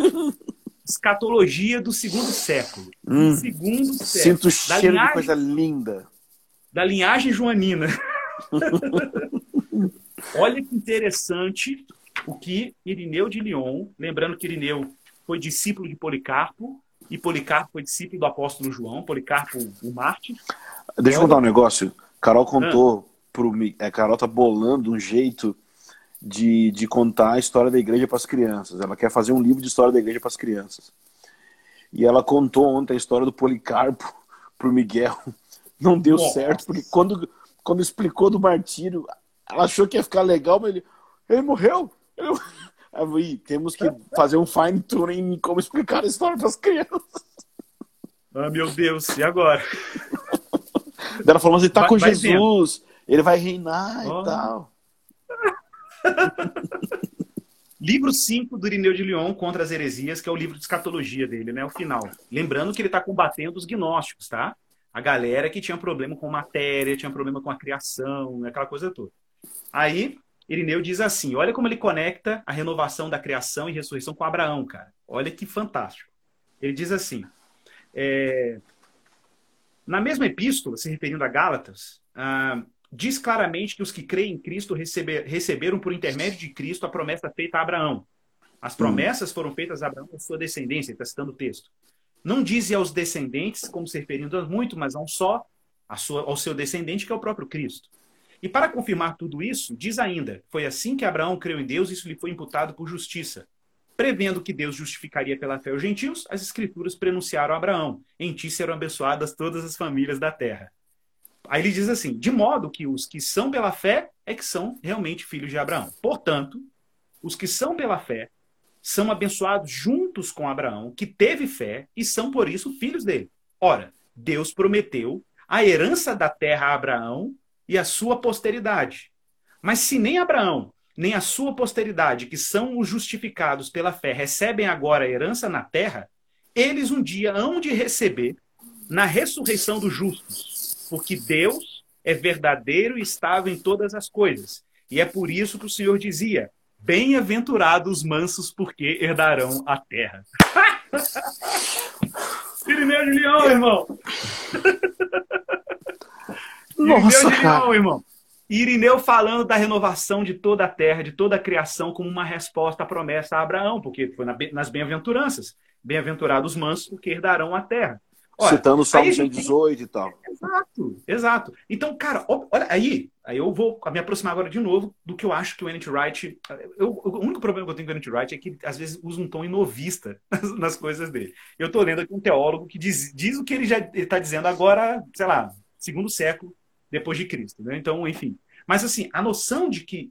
Escatologia do segundo século. Hum. Segundo século. Sinto cheiro linhagem, de coisa linda. Da linhagem joanina. Olha que interessante o que Irineu de Lyon, lembrando que Irineu foi discípulo de Policarpo, e Policarpo foi discípulo do apóstolo João, Policarpo, o Marte. Deixa eu contar um negócio. Carol contou ah. pro é, Carol tá bolando um jeito de, de contar a história da igreja para as crianças. Ela quer fazer um livro de história da igreja para as crianças. E ela contou ontem a história do Policarpo pro Miguel. Não deu Nossa. certo, porque quando, quando explicou do martírio, ela achou que ia ficar legal, mas ele, ele morreu. Ele... Aí, temos que fazer um fine tuning em como explicar a história para as crianças. Ah, meu Deus, e agora? Ela falou assim: tá vai, com vai Jesus, vendo. ele vai reinar oh. e tal. livro 5 do Irineu de Lyon contra as heresias, que é o livro de escatologia dele, né? O final. Lembrando que ele está combatendo os gnósticos, tá? A galera que tinha problema com matéria, tinha problema com a criação, aquela coisa toda. Aí, Irineu diz assim: olha como ele conecta a renovação da criação e ressurreição com Abraão, cara. Olha que fantástico. Ele diz assim: é... Na mesma epístola, se referindo a Gálatas, ah, diz claramente que os que creem em Cristo receber, receberam por intermédio de Cristo a promessa feita a Abraão. As hum. promessas foram feitas a Abraão e a sua descendência, está citando o texto. Não diz aos descendentes, como se referindo a muito, mas a um só, a sua, ao seu descendente, que é o próprio Cristo. E para confirmar tudo isso, diz ainda: foi assim que Abraão creu em Deus, isso lhe foi imputado por justiça. Prevendo que Deus justificaria pela fé os gentios, as Escrituras prenunciaram a Abraão: Em ti serão abençoadas todas as famílias da terra. Aí ele diz assim: de modo que os que são pela fé é que são realmente filhos de Abraão. Portanto, os que são pela fé são abençoados juntos com Abraão, que teve fé, e são por isso filhos dele. Ora, Deus prometeu a herança da terra a Abraão e a sua posteridade. Mas se nem Abraão nem a sua posteridade, que são os justificados pela fé, recebem agora a herança na terra, eles um dia hão de receber na ressurreição dos justos, porque Deus é verdadeiro e estável em todas as coisas. E é por isso que o Senhor dizia: Bem-aventurados os mansos, porque herdarão a terra. Irineu Leão, irmão! Nossa, Irineu irmão! Irineu falando da renovação de toda a terra, de toda a criação, como uma resposta à promessa a Abraão, porque foi nas bem-aventuranças. Bem-aventurados os mansos, porque herdarão a terra. Olha, Citando o Salmo 118 tem... e tal. Exato, exato. Então, cara, olha aí, aí eu vou me aproximar agora de novo do que eu acho que o N.T. Wright. Eu, o único problema que eu tenho com o N.T. Wright é que às vezes usa um tom inovista nas, nas coisas dele. Eu estou lendo aqui um teólogo que diz, diz o que ele já está dizendo agora, sei lá, segundo século depois de Cristo. Né? Então, enfim. Mas assim, a noção de que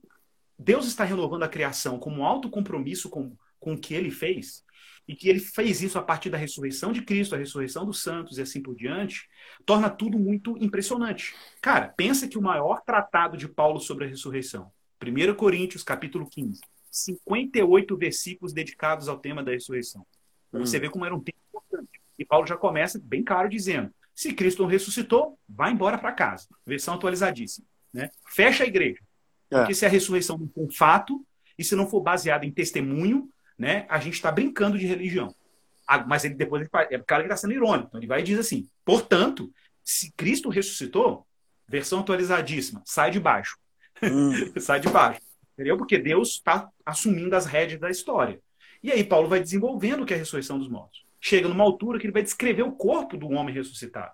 Deus está renovando a criação como um alto compromisso com, com o que ele fez, e que ele fez isso a partir da ressurreição de Cristo, a ressurreição dos santos e assim por diante, torna tudo muito impressionante. Cara, pensa que o maior tratado de Paulo sobre a ressurreição, 1 Coríntios, capítulo 15, 58 versículos dedicados ao tema da ressurreição. Hum. Você vê como era um tema importante. E Paulo já começa bem claro dizendo: se Cristo não ressuscitou, vá embora para casa. Versão atualizadíssima. Né? Fecha a igreja. É. Porque se a ressurreição não for um fato, e se não for baseada em testemunho, né, a gente está brincando de religião. Ah, mas ele depois ele faz, é o cara que está sendo irônico. Então ele vai e diz assim: portanto, se Cristo ressuscitou, versão atualizadíssima, sai de baixo. Hum. sai de baixo. Entendeu? Porque Deus está assumindo as rédeas da história. E aí Paulo vai desenvolvendo o que é a ressurreição dos mortos. Chega numa altura que ele vai descrever o corpo do homem ressuscitado.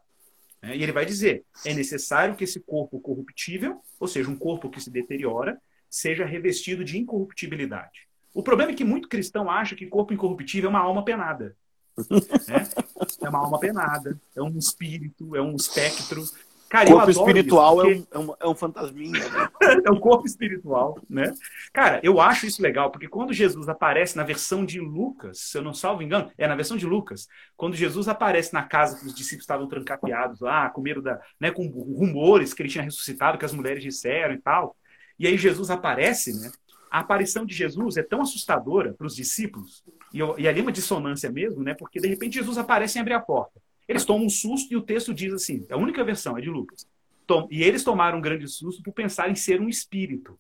Né? E ele vai dizer: é necessário que esse corpo corruptível, ou seja, um corpo que se deteriora, seja revestido de incorruptibilidade. O problema é que muito cristão acha que corpo incorruptível é uma alma penada. Né? É uma alma penada, é um espírito, é um espectro. Cara, corpo espiritual isso, porque... é, um, é, um, é fantasminha. Né? é um corpo espiritual, né? Cara, eu acho isso legal, porque quando Jesus aparece na versão de Lucas, se eu não salvo engano, é na versão de Lucas, quando Jesus aparece na casa que os discípulos estavam trancapeados lá, com medo da, né, com rumores que ele tinha ressuscitado, que as mulheres disseram e tal. E aí Jesus aparece, né? a aparição de Jesus é tão assustadora para os discípulos, e, e ali é uma dissonância mesmo, né? Porque de repente Jesus aparece e abre a porta. Eles tomam um susto e o texto diz assim: a única versão é de Lucas. Tom, e eles tomaram um grande susto por pensar em ser um espírito.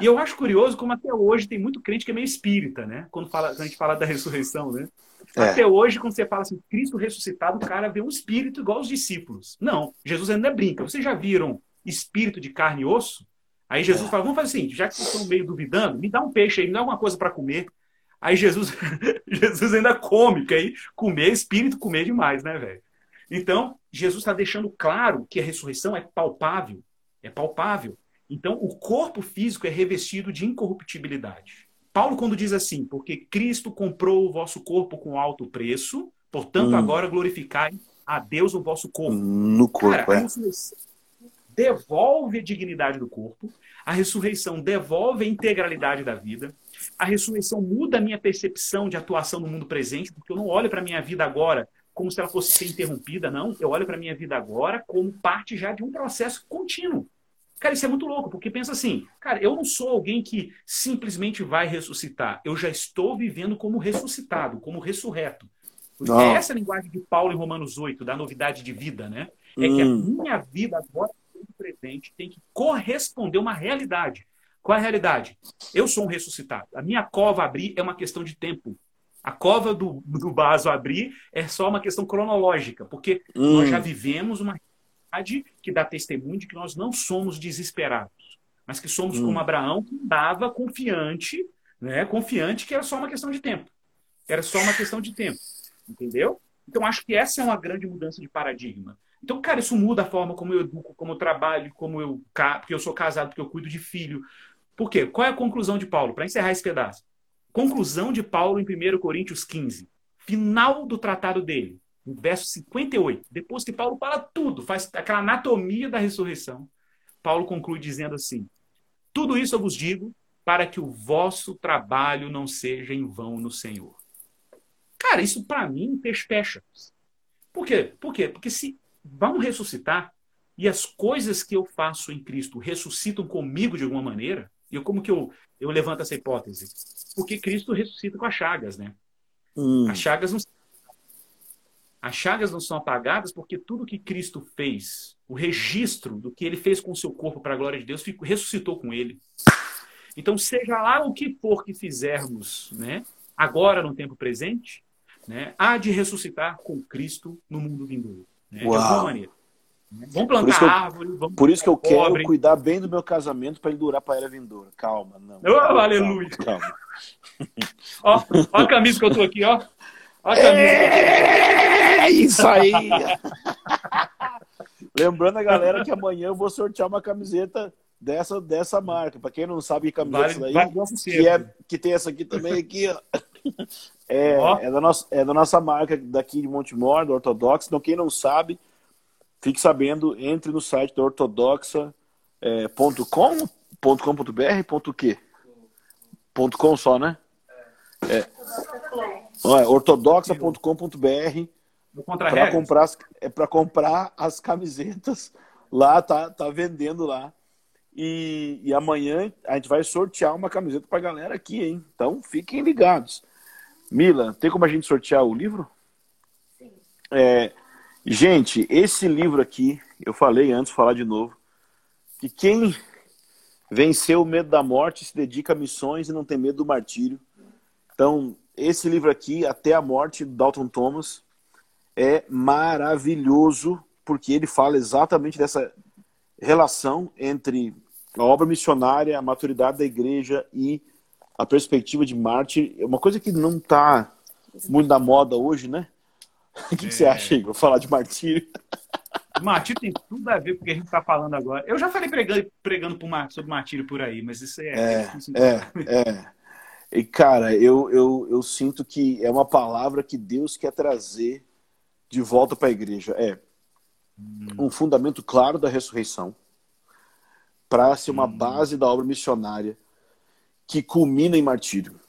E eu acho curioso como até hoje tem muito crente que é meio espírita, né? Quando, fala, quando a gente fala da ressurreição, né? É. Até hoje, quando você fala assim, Cristo ressuscitado, o cara vê um espírito igual os discípulos. Não, Jesus ainda brinca. Vocês já viram espírito de carne e osso? Aí Jesus é. fala: vamos fazer assim, já que vocês estão meio duvidando, me dá um peixe aí, me dá alguma coisa para comer. Aí Jesus, Jesus ainda come, porque aí comer, espírito comer demais, né, velho? Então, Jesus está deixando claro que a ressurreição é palpável. É palpável. Então, o corpo físico é revestido de incorruptibilidade. Paulo, quando diz assim, porque Cristo comprou o vosso corpo com alto preço, Portanto, hum. agora glorificai a Deus o vosso corpo. No corpo, Cara, é. devolve a dignidade do corpo, a ressurreição devolve a integralidade da vida, a ressurreição muda a minha percepção de atuação no mundo presente, porque eu não olho para a minha vida agora como se ela fosse ser interrompida, não. Eu olho para a minha vida agora como parte já de um processo contínuo. Cara, isso é muito louco, porque pensa assim, cara, eu não sou alguém que simplesmente vai ressuscitar. Eu já estou vivendo como ressuscitado, como ressurreto. Não. É essa a linguagem de Paulo em Romanos 8, da novidade de vida, né? É hum. que a hum. minha vida agora, no presente, tem que corresponder a uma realidade. Qual é a realidade? Eu sou um ressuscitado. A minha cova abrir é uma questão de tempo. A cova do, do Baso abrir é só uma questão cronológica, porque hum. nós já vivemos uma realidade que dá testemunho de que nós não somos desesperados, mas que somos hum. como Abraão, que andava confiante, né? confiante que era só uma questão de tempo. Era só uma questão de tempo. Entendeu? Então, acho que essa é uma grande mudança de paradigma. Então, cara, isso muda a forma como eu educo, como eu trabalho, como eu. Porque eu sou casado, porque eu cuido de filho, por quê? Qual é a conclusão de Paulo? Para encerrar esse pedaço. Conclusão de Paulo em 1 Coríntios 15. Final do tratado dele, verso 58. Depois que Paulo fala tudo, faz aquela anatomia da ressurreição, Paulo conclui dizendo assim: Tudo isso eu vos digo para que o vosso trabalho não seja em vão no Senhor. Cara, isso para mim fecha. Por quê? Por quê? Porque se vão ressuscitar e as coisas que eu faço em Cristo ressuscitam comigo de alguma maneira, e como que eu, eu levanto essa hipótese? Porque Cristo ressuscita com as chagas, né? Hum. As chagas não as chagas não são apagadas porque tudo que Cristo fez, o registro do que ele fez com o seu corpo para a glória de Deus, ressuscitou com ele. Então, seja lá o que for que fizermos, né, agora no tempo presente, né, há de ressuscitar com Cristo no mundo vindouro. Né, de alguma maneira. Vamos plantar eu, árvore, vamos Por isso que eu quero cuidar bem do meu casamento para ele durar para a era vindoura. Calma, não. Oh, calma, aleluia. Calma. ó, ó a camisa que eu tô aqui, ó. Ó a camisa. É isso aí. Lembrando a galera que amanhã eu vou sortear uma camiseta dessa, dessa marca. Para quem não sabe que camiseta vale, daí, vale que, é, que tem essa aqui também aqui, ó. É, é, da nossa, é da nossa marca daqui de Montemor, do Ortodox. Então, quem não sabe, Fique sabendo, entre no site da ortodoxa.com.br, é, ponto quê? Ponto .com só, né? É. é ortodoxa.com.br para comprar, é para comprar as camisetas lá, tá, tá vendendo lá. E, e amanhã a gente vai sortear uma camiseta para a galera aqui, hein? Então fiquem ligados. Mila, tem como a gente sortear o livro? Sim. É, Gente, esse livro aqui, eu falei antes, falar de novo, que quem venceu o medo da morte se dedica a missões e não tem medo do martírio. Então, esse livro aqui, Até a Morte, do Dalton Thomas, é maravilhoso, porque ele fala exatamente dessa relação entre a obra missionária, a maturidade da igreja e a perspectiva de Marte. É uma coisa que não está muito na moda hoje, né? O que, é... que, você é. acha, Igor? Falar de martírio. Martírio tem tudo a ver com o que a gente está falando agora. Eu já falei pregando, pregando por, sobre martírio por aí, mas isso é. É, é, é. E, cara, eu, eu, eu sinto que é uma palavra que Deus quer trazer de volta para a igreja. É hum. um fundamento claro da ressurreição para ser uma hum. base da obra missionária que culmina em martírio.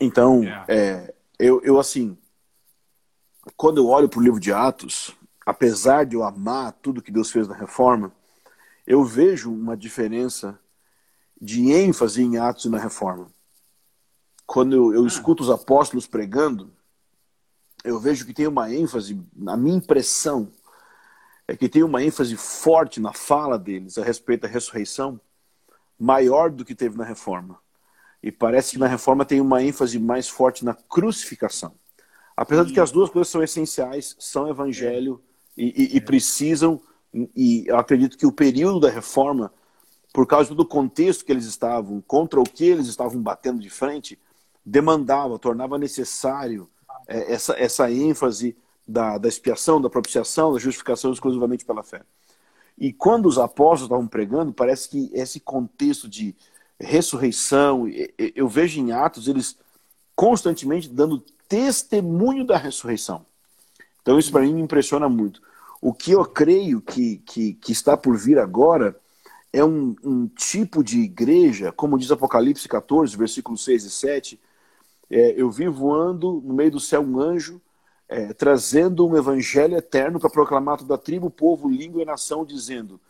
Então, yeah. é, eu, eu assim, quando eu olho para o livro de Atos, apesar de eu amar tudo que Deus fez na reforma, eu vejo uma diferença de ênfase em Atos e na reforma. Quando eu, eu escuto os apóstolos pregando, eu vejo que tem uma ênfase, na minha impressão, é que tem uma ênfase forte na fala deles a respeito da ressurreição, maior do que teve na reforma. E parece que na reforma tem uma ênfase mais forte na crucificação. Apesar de que as duas coisas são essenciais, são evangelho e, e, e precisam, e eu acredito que o período da reforma, por causa do contexto que eles estavam, contra o que eles estavam batendo de frente, demandava, tornava necessário é, essa, essa ênfase da, da expiação, da propiciação, da justificação exclusivamente pela fé. E quando os apóstolos estavam pregando, parece que esse contexto de ressurreição, eu vejo em Atos eles constantemente dando testemunho da ressurreição. Então isso para mim me impressiona muito. O que eu creio que, que, que está por vir agora é um, um, tipo de igreja, como diz Apocalipse 14, versículos 6 e 7. É, eu vi voando no meio do céu um anjo, é, trazendo um evangelho eterno para proclamar toda a tribo, povo, língua e nação, dizendo: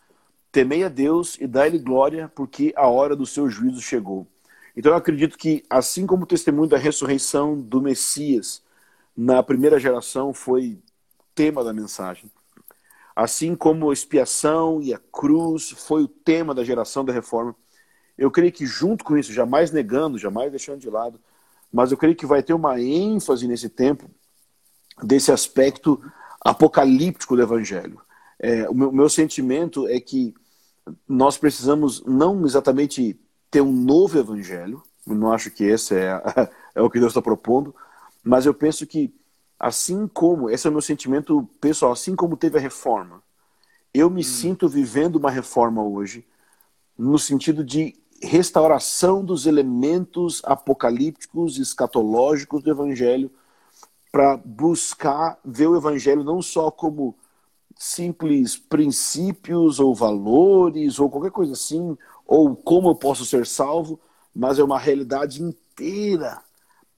Temei a Deus e dai-lhe glória, porque a hora do seu juízo chegou. Então eu acredito que, assim como o testemunho da ressurreição do Messias na primeira geração foi tema da mensagem, assim como a expiação e a cruz foi o tema da geração da reforma, eu creio que junto com isso, jamais negando, jamais deixando de lado, mas eu creio que vai ter uma ênfase nesse tempo desse aspecto apocalíptico do evangelho. É, o meu, meu sentimento é que nós precisamos não exatamente ter um novo evangelho, eu não acho que esse é, é o que Deus está propondo, mas eu penso que assim como, esse é o meu sentimento pessoal, assim como teve a reforma, eu me hum. sinto vivendo uma reforma hoje, no sentido de restauração dos elementos apocalípticos, escatológicos do evangelho, para buscar ver o evangelho não só como simples princípios ou valores ou qualquer coisa assim, ou como eu posso ser salvo, mas é uma realidade inteira,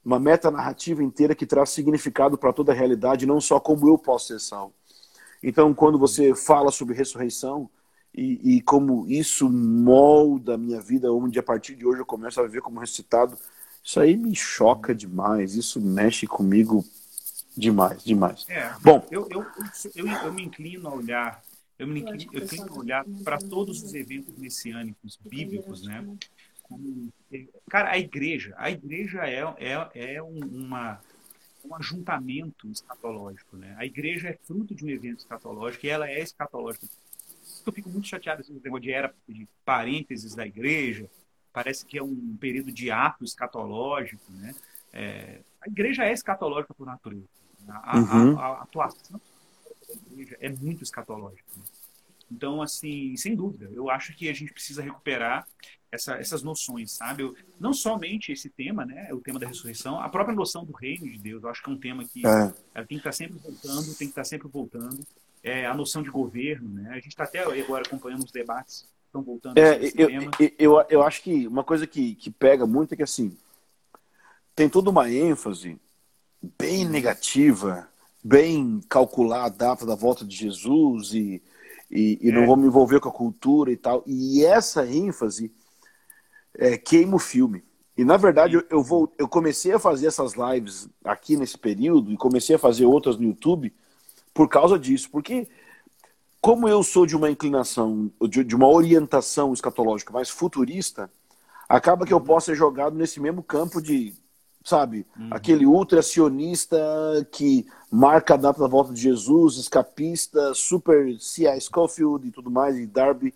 uma meta narrativa inteira que traz significado para toda a realidade, não só como eu posso ser salvo. Então, quando você fala sobre ressurreição e, e como isso molda a minha vida, onde a partir de hoje eu começo a viver como ressuscitado, isso aí me choca demais, isso mexe comigo demais, demais. É, Bom, eu, eu, eu, eu me inclino a olhar eu me eu tenho que olhar para todos os eventos messiânicos bíblicos, né? Como, cara, a igreja, a igreja é, é, é uma, um ajuntamento escatológico, né? A igreja é fruto de um evento escatológico e ela é escatológica. Eu fico muito chateado com esse negócio de era de parênteses da igreja. Parece que é um período de ato escatológico, né? É, a igreja é escatológica por natureza. A, uhum. a, a, a atuação igreja é muito escatológico. Então, assim, sem dúvida, eu acho que a gente precisa recuperar essa, essas noções, sabe? Eu, não somente esse tema, né? O tema da ressurreição, a própria noção do reino de Deus, eu acho que é um tema que é. tem que estar sempre voltando, tem que estar sempre voltando. É, a noção de governo, né? A gente está até agora acompanhando os debates estão voltando é, eu, eu, eu, eu, acho que uma coisa que, que pega muito é que, assim, tem toda uma ênfase bem negativa bem calcular a data da volta de Jesus e, e, e é. não vou me envolver com a cultura e tal. E essa ênfase é, queima o filme. E na verdade eu, eu, vou, eu comecei a fazer essas lives aqui nesse período e comecei a fazer outras no YouTube por causa disso. Porque como eu sou de uma inclinação, de, de uma orientação escatológica mais futurista, acaba que eu posso ser jogado nesse mesmo campo de sabe? Uhum. Aquele ultra-sionista que marca data da volta de Jesus, escapista, super C.I. Scofield e tudo mais, e Darby.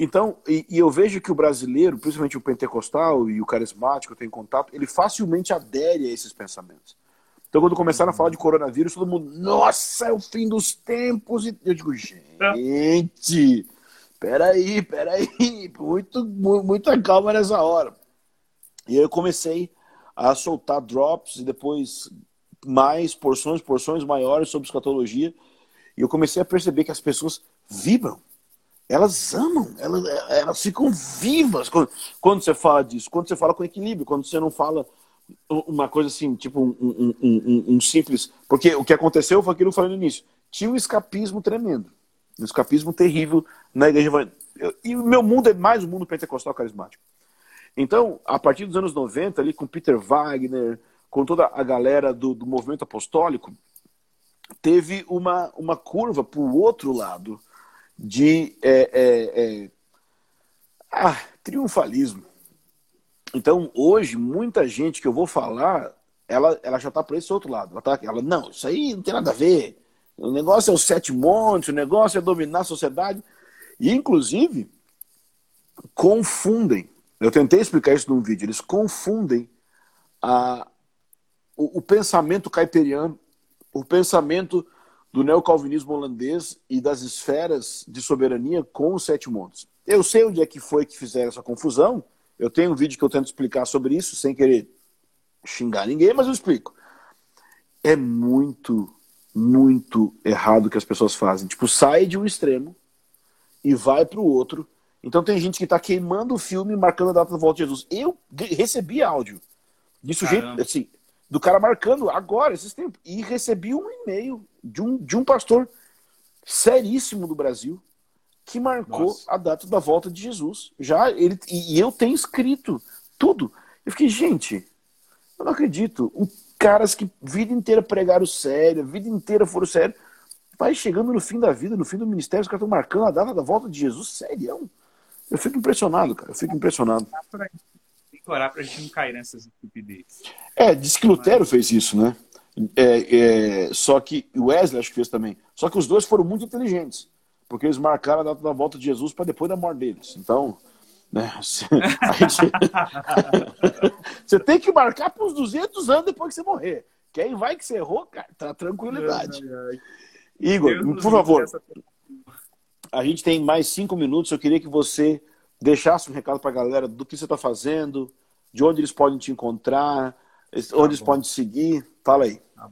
Então, e, e, eu vejo que o brasileiro, principalmente o pentecostal e o carismático, eu tenho contato, ele facilmente adere a esses pensamentos. Então, quando começaram a falar de coronavírus, todo mundo, nossa, é o fim dos tempos. E eu digo, gente, peraí, peraí, muito, muita calma nessa hora. E aí eu comecei a soltar drops e depois mais porções, porções maiores sobre escatologia. E eu comecei a perceber que as pessoas vibram. Elas amam, elas, elas ficam vivas quando, quando você fala disso, quando você fala com equilíbrio, quando você não fala uma coisa assim, tipo um, um, um, um simples. Porque o que aconteceu foi aquilo que eu falei no início. Tinha um escapismo tremendo. Um escapismo terrível na igreja. E o meu mundo é mais um mundo pentecostal carismático. Então, a partir dos anos 90, ali com Peter Wagner, com toda a galera do, do movimento apostólico, teve uma, uma curva para o outro lado de é, é, é, ah, triunfalismo. Então, hoje, muita gente que eu vou falar, ela, ela já está para esse outro lado. Ela, tá, ela, não, isso aí não tem nada a ver. O negócio é os sete montes, o negócio é dominar a sociedade. E, inclusive, confundem eu tentei explicar isso num vídeo. Eles confundem a, o, o pensamento caipiriano, o pensamento do neocalvinismo holandês e das esferas de soberania com os sete montes. Eu sei onde é que foi que fizeram essa confusão. Eu tenho um vídeo que eu tento explicar sobre isso, sem querer xingar ninguém, mas eu explico. É muito, muito errado o que as pessoas fazem. Tipo, sai de um extremo e vai para o outro. Então tem gente que está queimando o filme marcando a data da volta de Jesus. Eu recebi áudio de sujeito, assim, do cara marcando agora, esses tempos. E recebi um e-mail de um, de um pastor seríssimo do Brasil que marcou Nossa. a data da volta de Jesus. Já ele e eu tenho escrito tudo. Eu fiquei, gente, eu não acredito. Um, caras que vida inteira pregaram sério, a vida inteira foram sério. Vai chegando no fim da vida, no fim do ministério, os caras estão marcando a data da volta de Jesus, sério. Eu fico impressionado, cara. Eu fico impressionado. Que orar pra gente não cair nessas estupidezes. É, diz que Lutero fez isso, né? É, é, só que o Wesley acho que fez também. Só que os dois foram muito inteligentes, porque eles marcaram a data da volta de Jesus para depois da morte deles. Então, né, gente... você tem que marcar para uns 200 anos depois que você morrer. Quem vai que você errou, cara, tá tranquilidade. Igor, Deus por favor, a gente tem mais cinco minutos. Eu queria que você deixasse um recado para a galera do que você está fazendo, de onde eles podem te encontrar, onde tá eles podem te seguir. Fala aí. Tá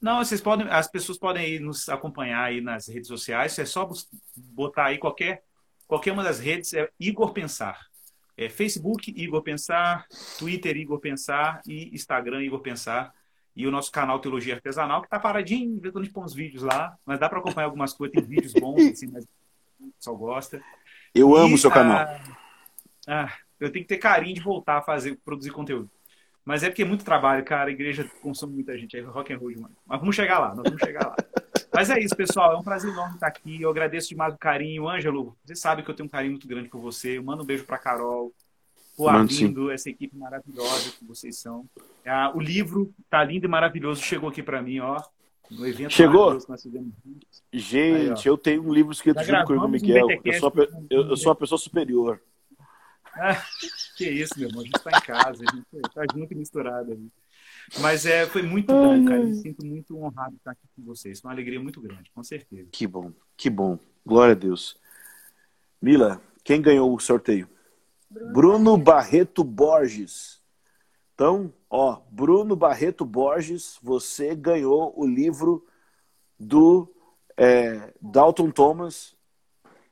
Não, vocês podem, as pessoas podem nos acompanhar aí nas redes sociais. É só botar aí qualquer qualquer uma das redes é Igor Pensar. É Facebook Igor Pensar, Twitter Igor Pensar e Instagram Igor Pensar. E o nosso canal Teologia Artesanal, que está paradinho, de a gente põe uns vídeos lá, mas dá para acompanhar algumas coisas, tem vídeos bons, assim, mas o pessoal gosta. Eu e, amo o seu canal. Ah, ah, eu tenho que ter carinho de voltar a fazer, produzir conteúdo. Mas é porque é muito trabalho, cara. A igreja consome muita gente. É rock and roll demais. Mas vamos chegar lá, nós vamos chegar lá. Mas é isso, pessoal. É um prazer enorme estar aqui. Eu agradeço demais o carinho. Ângelo, você sabe que eu tenho um carinho muito grande por você. Eu mando um beijo para Carol, o Arlindo, essa equipe maravilhosa que vocês são. Ah, o livro tá lindo e maravilhoso. Chegou aqui para mim, ó. No evento Chegou? Gente, Aí, eu tenho um livro escrito junto com o Miguel. Um eu, sou eu, eu sou uma pessoa superior. Ah, que isso, meu irmão. A gente está em casa, a gente está junto e misturado ali. Mas é, foi muito bom, cara. Me sinto muito honrado de estar aqui com vocês. Uma alegria muito grande, com certeza. Que bom, que bom. Glória a Deus. Mila, quem ganhou o sorteio? Bruno, Bruno Barreto Borges. Então, ó, Bruno Barreto Borges, você ganhou o livro do é, Dalton Thomas.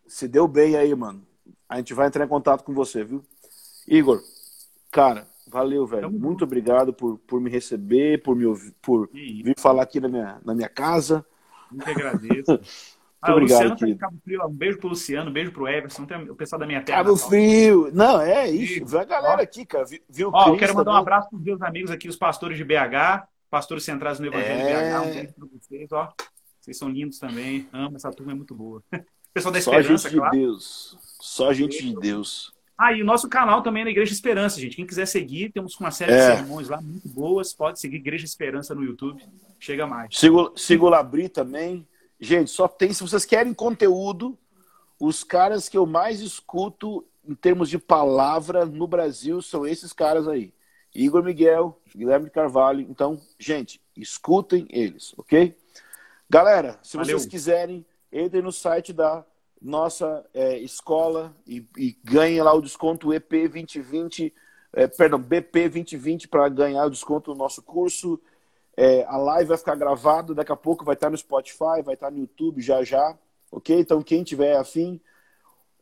Se deu bem aí, mano. A gente vai entrar em contato com você, viu? Igor, cara, valeu, velho. Tamo Muito bom. obrigado por, por me receber, por me ouvir, por vir falar aqui na minha, na minha casa. Muito agradeço. Ah, obrigado, Luciano tá Cabo Frio. Um beijo pro Luciano, um beijo pro Everson, o pessoal da minha terra. Cabo Frio. Não, é isso. A galera ó, aqui, cara. Viu ó, eu quero mandar um abraço pros meus amigos aqui, os pastores de BH, pastores centrais no Evangelho é... de BH. Um beijo pra vocês, ó. Vocês são lindos também. Amo, essa turma é muito boa. pessoal da Esperança, Só gente claro. de Deus. Só gente de Deus. Ah, e o nosso canal também é na Igreja Esperança, gente. Quem quiser seguir, temos uma série é. de sermões lá muito boas. Pode seguir Igreja Esperança no YouTube. Chega mais. Sigo, sigo o Labri também. Gente, só tem, se vocês querem conteúdo, os caras que eu mais escuto em termos de palavra no Brasil são esses caras aí. Igor Miguel, Guilherme Carvalho. Então, gente, escutem eles, ok? Galera, se Valeu. vocês quiserem, entrem no site da nossa é, escola e, e ganhe lá o desconto EP 2020, é, perdão, BP 2020 para ganhar o desconto do nosso curso. É, a live vai ficar gravada, daqui a pouco vai estar no Spotify, vai estar no YouTube já já, ok? Então quem tiver afim,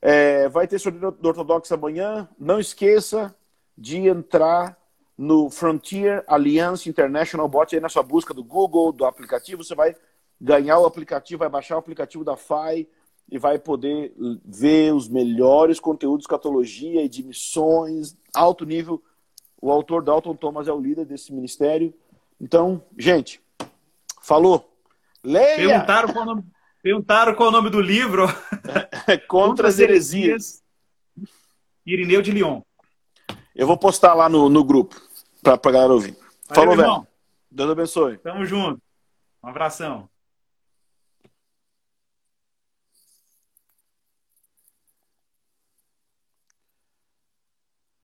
é, vai ter sorteio do Ortodoxo amanhã. Não esqueça de entrar no Frontier Alliance International, bote aí na sua busca do Google, do aplicativo, você vai ganhar o aplicativo, vai baixar o aplicativo da FAI, e vai poder ver os melhores conteúdos de escatologia e de missões, alto nível. O autor Dalton Thomas é o líder desse ministério. Então, gente, falou. Leia! Perguntaram qual o nome, perguntaram qual o nome do livro. É, Contra as heresias. Irineu de Lyon. Eu vou postar lá no, no grupo para a galera ouvir. Valeu, Falou, velho. Deus abençoe. Tamo junto. Um abração.